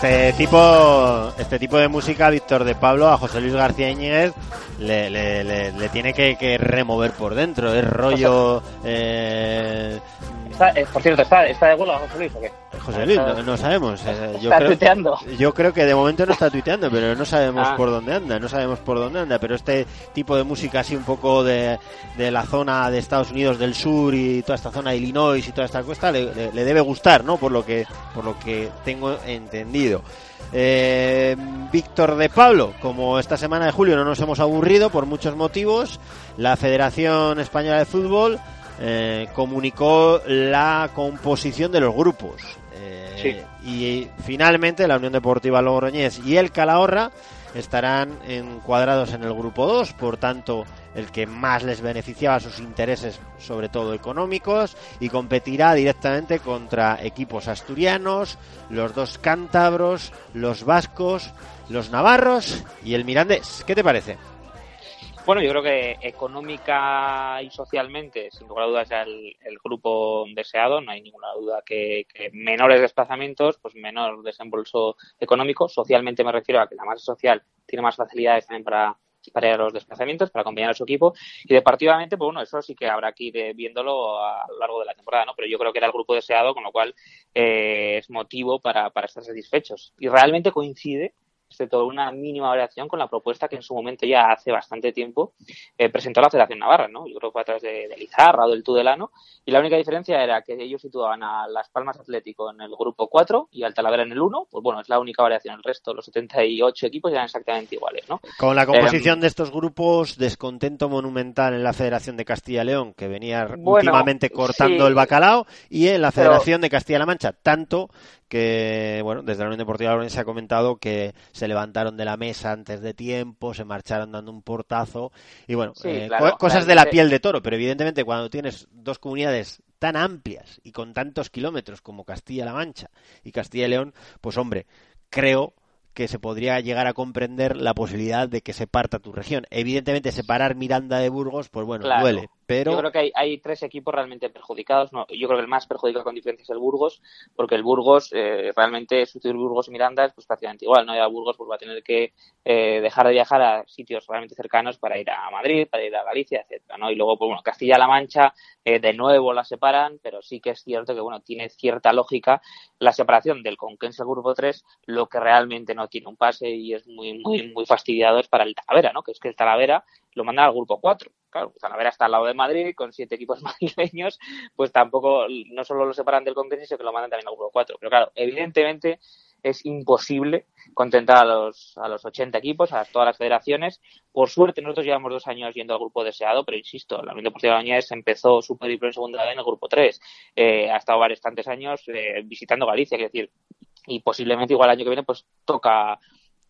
Este tipo, este tipo de música, Víctor de Pablo, a José Luis García Íñiguez le, le, le, le tiene que, que remover por dentro. Es rollo. Eh, Está- eh, por cierto, ¿está, ¿está de huelga José Luis o qué? José Luis, no, no sabemos. eh, yo, Está creo, tuiteando. yo creo que de momento no está tuiteando, pero no sabemos Ah. por dónde anda, no sabemos por dónde anda. Pero este tipo de música así un poco de, de la zona de Estados Unidos del sur y toda esta zona de Illinois y toda esta cuesta le, le- le debe gustar, ¿no? Por lo que, por lo que tengo entendido. Eh, Víctor de Pablo, como esta semana de julio no nos hemos aburrido por muchos motivos, la Federación Española de Fútbol eh, comunicó la composición de los grupos. Eh, Y finalmente la Unión Deportiva Logroñés y el Calahorra estarán encuadrados en el grupo 2, por tanto el que más les beneficiaba sus intereses, sobre todo económicos, y competirá directamente contra equipos asturianos, los dos cántabros, los vascos, los navarros y el mirandés. ¿Qué te parece? Bueno, yo creo que económica y socialmente, sin lugar a dudas, el, grupo deseado. No hay ninguna duda que, que menores desplazamientos, pues menor desembolso económico. Socialmente me refiero a que la masa social tiene más facilidades también para, para los desplazamientos, para acompañar a su equipo. Y deportivamente, pues bueno, eso sí que habrá que ir eh, viéndolo a lo largo de la temporada, ¿no? Pero yo creo que era el grupo deseado, con lo cual eh, es motivo para, para estar satisfechos. Y realmente coincide excepto una mínima variación con la propuesta que en su momento ya hace bastante tiempo eh, presentó la Federación Navarra, ¿no? Yo creo que fue a través de, de Lizarra o del Tudelano y la única diferencia era que ellos situaban a Las Palmas Atlético en el grupo 4 y al Talavera en el 1, pues bueno, es la única variación, el resto, los 78 equipos eran exactamente iguales, ¿no? Con la composición Eh, de estos grupos, descontento monumental en la Federación de Castilla y León, que venía Bueno, últimamente cortando sí. el bacalao, y en la Pero- Federación de Castilla-La Mancha, tanto que, bueno, desde la Unión Deportiva Logroñés se ha comentado que se levantaron de la mesa antes de tiempo, se marcharon dando un portazo, y bueno, Sí, eh, claro, co- cosas de la piel de toro, pero evidentemente cuando tienes dos comunidades tan amplias y con tantos kilómetros como Castilla-La Mancha y Castilla y León, pues hombre, creo que se podría llegar a comprender la posibilidad de que se parta tu región. Evidentemente, separar Miranda de Burgos, pues bueno, Claro. duele, pero Yo creo que hay, tres equipos realmente perjudicados. No, yo creo que el más perjudicado con diferencia es el Burgos, porque el Burgos, eh, realmente sustituir Burgos y Miranda es pues, prácticamente igual. ¿no? Y el Burgos pues, va a tener que eh, dejar de viajar a sitios realmente cercanos para ir a Madrid, para ir a Galicia, etcétera ¿no? Y luego, pues bueno, Castilla-La Mancha eh, de nuevo la separan, pero sí que es cierto que bueno tiene cierta lógica la separación del Conquense al Grupo 3, lo que realmente no tiene un pase y es muy, muy, muy fastidiado es para el Talavera, ¿no? Que es que el Talavera lo mandan al grupo 4. Claro, Talavera está al lado de Madrid, con siete equipos madrileños, pues tampoco, no solo lo separan del Congreso, sino que lo mandan también al grupo 4. Pero claro, evidentemente es imposible contentar a los, a los 80 equipos, a todas las federaciones. Por suerte, nosotros llevamos dos años yendo al grupo deseado, pero insisto, la Unión Deportiva de Logroñés empezó su periplo en segunda vez en el grupo 3. Eh, ha estado varios años eh, visitando Galicia, es decir, y posiblemente igual el año que viene pues toca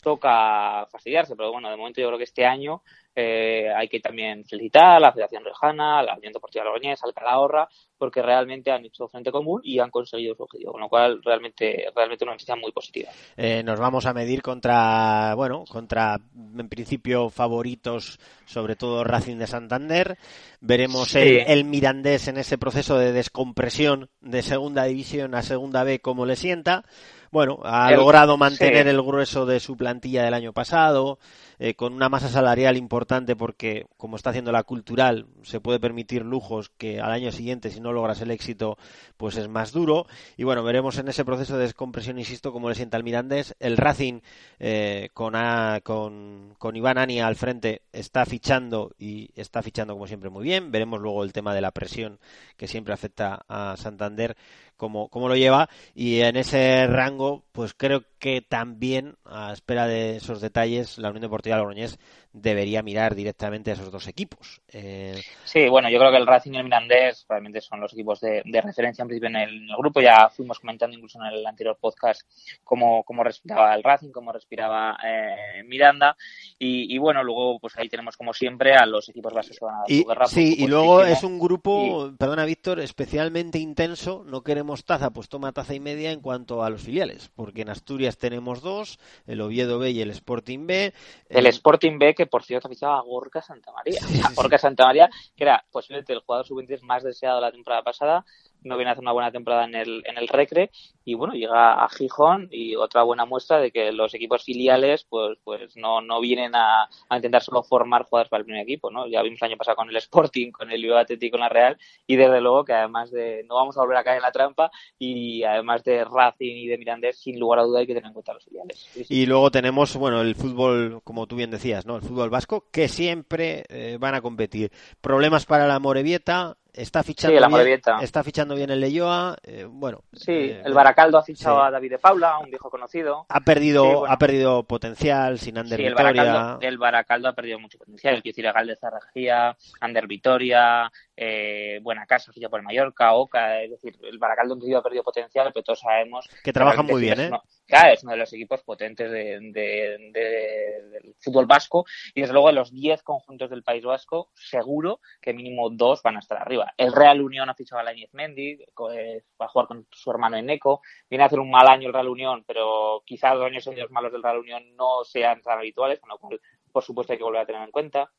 toca fastidiarse, pero bueno, de momento yo creo que este año eh, hay que también felicitar a la Federación Rejana, a la Unión Deportiva Logroñés, al Calahorra, porque realmente han hecho frente común y han conseguido su objetivo, con lo cual realmente, realmente una noticia muy positiva. eh, nos vamos a medir contra, bueno, contra, en principio, favoritos, sobre todo Racing de Santander. Veremos Sí. el, el Mirandés en ese proceso de descompresión de segunda división a segunda B, como le sienta. Bueno, ha El- logrado mantener sí. el grueso de su plantilla del año pasado, eh, con una masa salarial importante porque, como está haciendo la cultural, se puede permitir lujos que al año siguiente, si no logras el éxito, pues es más duro. Y bueno, veremos en ese proceso de descompresión, insisto, cómo le sienta el Mirandés. El Racing, eh, con, con, con Iván Ani al frente, está fichando y está fichando, como siempre, muy bien. Veremos luego el tema de la presión que siempre afecta a Santander cómo, cómo lo lleva y en ese rango pues creo que también a espera de esos detalles la Unión Deportiva Logroñés debería mirar directamente a esos dos equipos Eh, Sí, bueno, yo creo que el Racing y el Mirandés realmente son los equipos de, de referencia en principio en el, en el grupo. Ya fuimos comentando incluso en el anterior podcast cómo, cómo respiraba el Racing, cómo respiraba eh, Miranda. Y, y bueno, luego pues ahí tenemos como siempre a los equipos bases que van a y, por sí, y luego es un grupo, perdona Víctor, especialmente intenso. No queremos taza, pues toma taza y media en cuanto a los filiales, porque en Asturias tenemos dos, el Oviedo B y el Sporting B. El Eh, Sporting B, que por cierto ha fichado a Gorka Santa María. O sea, Gorka Santa María, que era posiblemente el jugador sub-23 más deseado de la temporada pasada, no viene a hacer una buena temporada en el, en el Recre y bueno, llega a Gijón y otra buena muestra de que los equipos filiales pues pues no, no vienen a, a intentar solo formar jugadores para el primer equipo, ¿no? Ya vimos el año pasado con el Sporting, con el Bilbao Athletic, con la Real y desde luego que además de no vamos a volver a caer en la trampa y además de Racing y de Mirandés, sin lugar a duda hay que tener en cuenta los filiales. Y luego tenemos, bueno, el fútbol, como tú bien decías, ¿no? El fútbol vasco, que siempre eh, van a competir. Problemas para la Morevieta, está fichando Sí, bien, está fichando bien el Leyoa, eh, bueno, Sí, eh, el Baracaldo ha fichado sí. a David de Paula, un viejo conocido. ha perdido, Sí, bueno. ha perdido potencial sin Ander Sí, el Vitoria. Baracaldo, el Baracaldo ha perdido mucho potencial. El Quiero decir, de Zarragía, Ander Vitoria, eh, Buena Casa, ficha por el Mallorca, Oca. Es decir, el Baracaldo en ha perdido potencial, pero todos sabemos Que trabajan muy bien, es ¿eh? uno- claro, es uno de los equipos potentes de, de- de- del fútbol vasco. Y desde luego, de los 10 conjuntos del País Vasco, seguro que mínimo dos van a estar arriba. El Real Unión ha fichado a Lainez Mendy, eh, va a jugar con su hermano Eneco. Viene a hacer un mal año el Real Unión, pero quizás los años malos del Real Unión no sean tan habituales, con lo cual, por supuesto, hay que volver a tener en cuenta.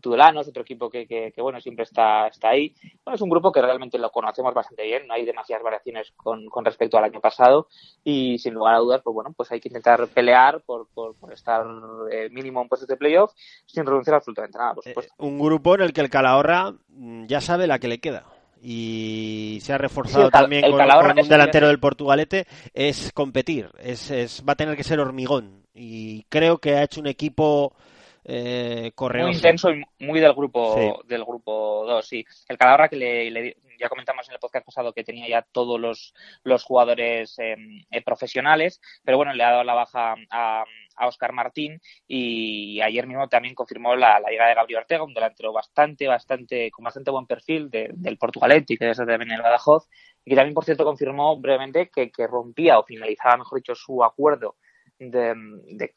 Tudelano es otro equipo que, que, que, bueno, siempre está, está ahí. Bueno, es un grupo que realmente lo conocemos bastante bien, no hay demasiadas variaciones con, con respecto al año pasado y sin lugar a dudas, pues bueno, pues hay que intentar pelear por, por, por estar eh, mínimo en puestos de playoff sin renunciar a absolutamente nada, por supuesto. Un grupo en el que el Calahorra mm, ya sabe la que le queda. Y se ha reforzado Sí, también con, con un delantero del Portugalete, es competir, es, es- va a tener que ser hormigón. Y creo que ha hecho un equipo eh, correoso. Muy intenso y muy del grupo Sí. del grupo 2, sí. El Calahorra que le, le- ya comentamos en el podcast pasado que tenía ya todos los, los jugadores eh, eh, profesionales, pero bueno, le ha dado la baja a, a Oscar Martín y ayer mismo también confirmó la, la llegada de Gabriel Ortega, un delantero bastante, bastante, con bastante buen perfil de- del Portugalete y que es también el Badajoz, y que también, por cierto, confirmó brevemente que, que rompía o finalizaba, mejor dicho, su acuerdo de, de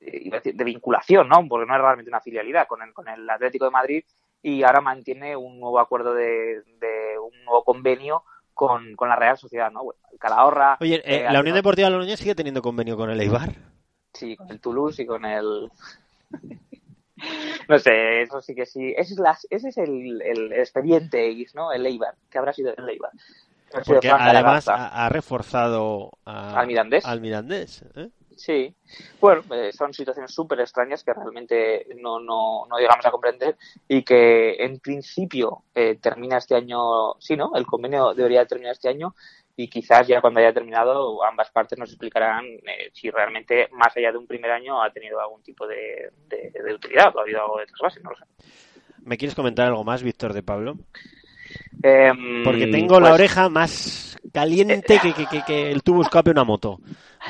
eh, de vinculación, ¿no? Porque no es realmente una filialidad con el, con el Atlético de Madrid y ahora mantiene un nuevo acuerdo de, de un nuevo convenio con, con la Real Sociedad, ¿no? Bueno, el Calahorra. Oye, eh, eh, la Unión Deportiva Logroñés sigue teniendo convenio con el Eibar. Sí, con el Toulouse y con el. no sé, eso sí que sí. Ese es, la, ese es el, el expediente X, ¿no? El Eibar, que habrá sido el Eibar. Porque además ha, ha reforzado a- Al Mirandés. al Mirandés, ¿eh? Sí, bueno, eh, son situaciones súper extrañas que realmente no, no, no llegamos a comprender y que en principio eh, termina este año, sí, ¿no? El convenio debería terminar este año y quizás ya cuando haya terminado ambas partes nos explicarán eh, si realmente más allá de un primer año ha tenido algún tipo de, de, de utilidad o ha habido algo de trasvase, no lo sé. ¿Me quieres comentar algo más, Víctor de Pablo? Em, Porque tengo la pues, oreja más caliente que, que, que, que el tubo escape una moto.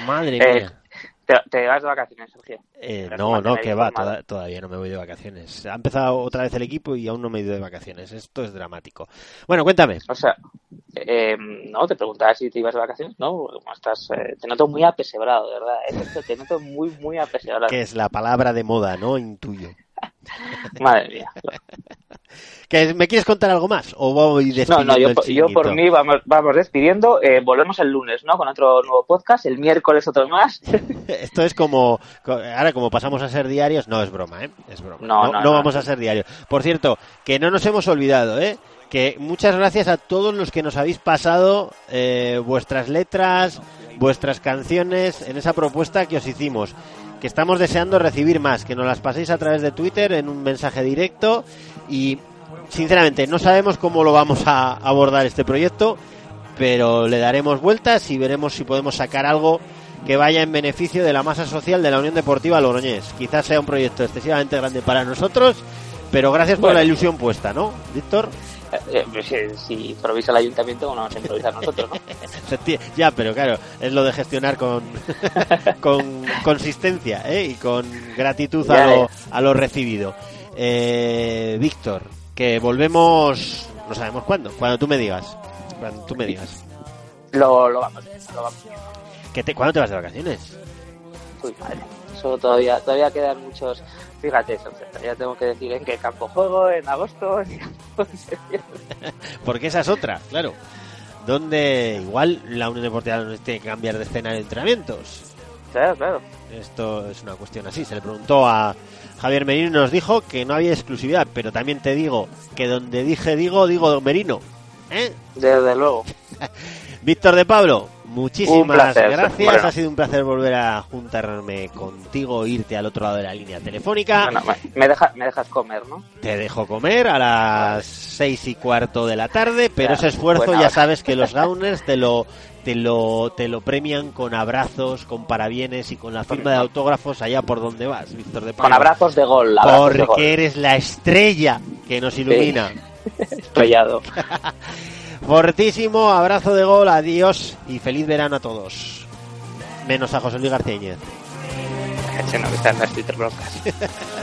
Madre eh, mía. Te, te vas de vacaciones, Sergio. Eh, no, no, que va, toda- todavía no me voy de vacaciones. Ha empezado otra vez el equipo y aún no me he ido de vacaciones. Esto es dramático. Bueno, cuéntame. O sea, eh, no, te preguntaba si te ibas de vacaciones, ¿no? Como estás, eh, te noto muy apesebrado, de verdad. ¿eh? Te noto muy, muy apesebrado. Que es la palabra de moda, ¿no? Intuyo. Madre mía. ¿Que ¿Me quieres contar algo más? ¿O voy No, despidiendo no, yo, el por- yo por mí vamos, vamos despidiendo. Eh, volvemos el lunes, ¿no? Con otro nuevo podcast. El miércoles otro más. Esto es como, co- ahora como pasamos a ser diarios, no es broma, ¿eh? Es broma. No, no, no. vamos a ser diarios. Por cierto, que no nos hemos olvidado, ¿eh? Que muchas gracias a todos los que nos habéis pasado eh, vuestras letras, vuestras canciones en esa propuesta que os hicimos. Que estamos deseando recibir más, que nos las paséis a través de Twitter en un mensaje directo y sinceramente no sabemos cómo lo vamos a abordar este proyecto, pero le daremos vueltas y veremos si podemos sacar algo que vaya en beneficio de la masa social de la Unión Deportiva Logroñés. Quizás sea un proyecto excesivamente grande para nosotros, pero gracias por Bueno. la ilusión puesta, ¿no, Víctor? Eh, eh, pues, eh, si improvisa el ayuntamiento, bueno, vamos a improvisar nosotros, ¿no? Ya, pero claro, es lo de gestionar con, con consistencia ¿eh? y con gratitud a lo, a lo recibido. Eh, Víctor, que volvemos, no sabemos cuándo, cuando tú me digas. Cuando tú me digas. Lo, lo vamos, lo vamos. ¿Qué te, ¿Cuándo te vas de vacaciones? Uy, madre. Eso todavía, todavía quedan muchos. Fíjate, Sergio, ya tengo que decir en qué campo juego, en agosto, en Porque esa es otra, claro. Donde igual la Unión Deportiva no tiene que cambiar de escena de entrenamientos. Claro, claro. Esto es una cuestión así. Se le preguntó a Javier Merino nos dijo que no había exclusividad, pero también te digo que donde dije digo, digo Merino. ¿eh? Desde luego. Víctor de Pablo, muchísimas gracias. Ha sido un placer volver a juntarme contigo, irte al otro lado de la línea telefónica. Bueno, me, deja- me dejas comer, ¿no? Te dejo comer a las seis y cuarto de la tarde, pero ese esfuerzo ya hora. sabes que los Gauners te lo, te lo, te lo premian con abrazos, con parabienes y con la firma de autógrafos allá por donde vas, Víctor de Pablo. Con abrazos de gol. abrazos de Porque gol. eres la estrella que nos ilumina. Estrellado. Fortísimo, abrazo de gol, adiós y feliz verano a todos. Menos a José Luis García no, que está en las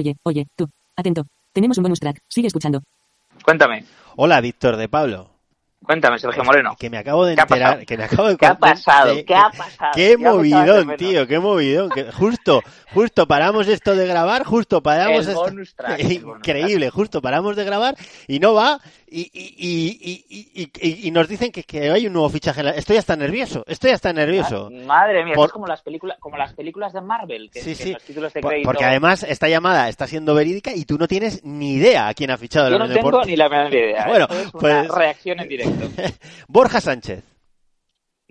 Oye, oye, tú. Atento. Tenemos un bonus track. Sigue escuchando. Cuéntame, Hola, Víctor de Pablo. cuéntame, Sergio Moreno. Que me acabo de ¿Qué enterar, que me acabo de ¿Qué ha contar- pasado? de- ¿Qué ha pasado? Qué de movidón, menos. tío, qué movidón. que justo, justo paramos esto de grabar, justo paramos El esto- bonus track, el bonus Increíble, justo paramos de grabar y no va y, y, y, y, y- nos dicen que, que hay un nuevo fichaje. en la- Estoy hasta nervioso, estoy hasta nervioso. Ah, Madre mía, Por- es como las películas, como las películas de Marvel, que, Sí, que sí. los títulos de crédito. Porque además esta llamada está siendo verídica y tú no tienes ni idea a quién ha fichado el yo no tengo ni la menor idea. Bueno, Esto es pues- una reacción en directo. Borja Sánchez.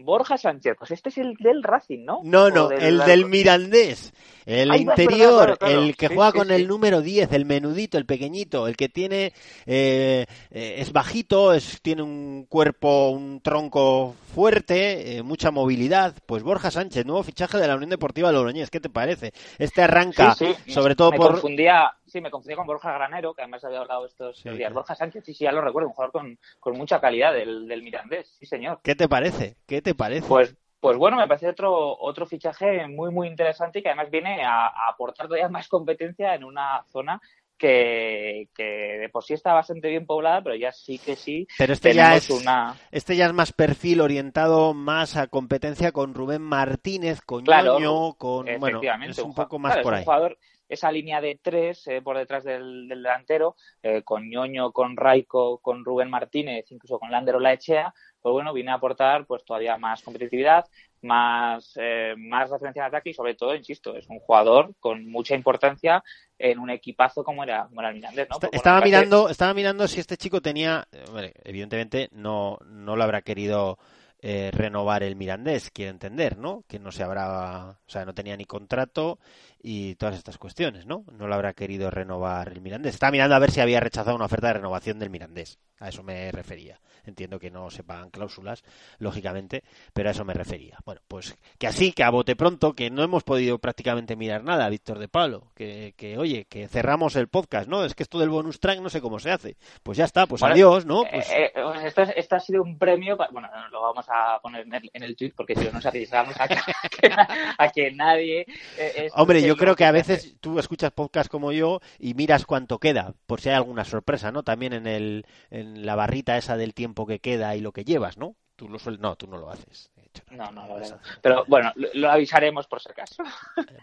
Borja Sánchez, pues este es el del Racing, ¿no? No, no, el del Mirandés. El Ay, no, interior, claro, claro. el que Sí, juega sí, con sí. el número 10, el menudito, el pequeñito, el que tiene eh, eh, es bajito, es, tiene un cuerpo, un tronco fuerte, eh, mucha movilidad. Pues Borja Sánchez, nuevo fichaje de la Unión Deportiva Logroñés, ¿qué te parece? Este arranca, sobre todo me por... confundía, sí, me confundía con Borja Granero, que además había hablado estos Sí, días. claro. Borja Sánchez, sí, sí, ya lo recuerdo, un jugador con, con mucha calidad del, del Mirandés, sí, señor. ¿Qué te parece? ¿Qué te parece? Pues, pues bueno, me parece otro, otro fichaje muy, muy interesante y que además viene a, a aportar todavía más competencia en una zona que, que de por sí está bastante bien poblada, pero ya sí que sí Pero este ya es una... este ya es más perfil orientado más a competencia con Rubén Martínez, con Claro, Ñoño, con bueno, es un poco más claro, por es ahí. un jugador, esa línea de tres eh, por detrás del, del delantero, eh, con Ñoño, con Raico, con Rubén Martínez, incluso con Lander Olaechea, pues bueno, viene a aportar pues todavía más competitividad, más, eh, más referencia en ataque y sobre todo, insisto, es un jugador con mucha importancia en un equipazo como era, como era el Mirandés, ¿no? Pues, bueno, Estaba parece- mirando, estaba mirando si este chico tenía, hombre, evidentemente no, no lo habrá querido eh, renovar el Mirandés, quiero entender, ¿no? Que no se habrá, o sea, no tenía ni contrato y todas estas cuestiones, ¿no? No lo habrá querido renovar el Mirandés. Estaba mirando a ver si había rechazado una oferta de renovación del Mirandés. A eso me refería. Entiendo que no se pagan cláusulas, lógicamente, pero a eso me refería. Bueno, pues que así, que a bote pronto, que no hemos podido prácticamente mirar nada, Víctor de Pablo, que, que oye, que cerramos el podcast, ¿no? Es que esto del bonus track no sé cómo se hace. Pues ya está, pues Bueno, adiós, ¿no? Pues eh, eh, pues esto, es- esto ha sido un premio, pa- bueno, lo vamos a poner en el, en el tweet porque si no nos arriesgamos a que, a que nadie... eh, Hombre, yo creo que a veces tú escuchas podcast como yo y miras cuánto queda, por si hay alguna sorpresa, ¿no? También en el en la barrita esa del tiempo que queda y lo que llevas, ¿no? Tú lo suel... no, tú no lo haces. hecho, No, no, lo hacer. Pero bueno, lo, lo avisaremos por si acaso.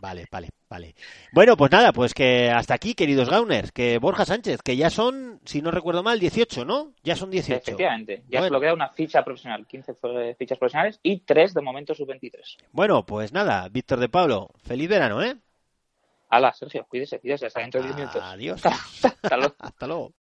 Vale, vale, vale. Bueno, pues nada, pues que hasta aquí, queridos Gauners, que Borja Sánchez, que ya son, si no recuerdo mal, 18, ¿no? Ya son 18. Efectivamente. Ya Bueno. solo queda una ficha profesional, 15 fue- fichas profesionales y 3 de momento sub-23. Bueno, pues nada, Víctor de Pablo, feliz verano, ¿eh? Hala, Sergio, cuídese, cuídese, hasta dentro de 10 minutos. Adiós. Hasta luego. Hasta luego.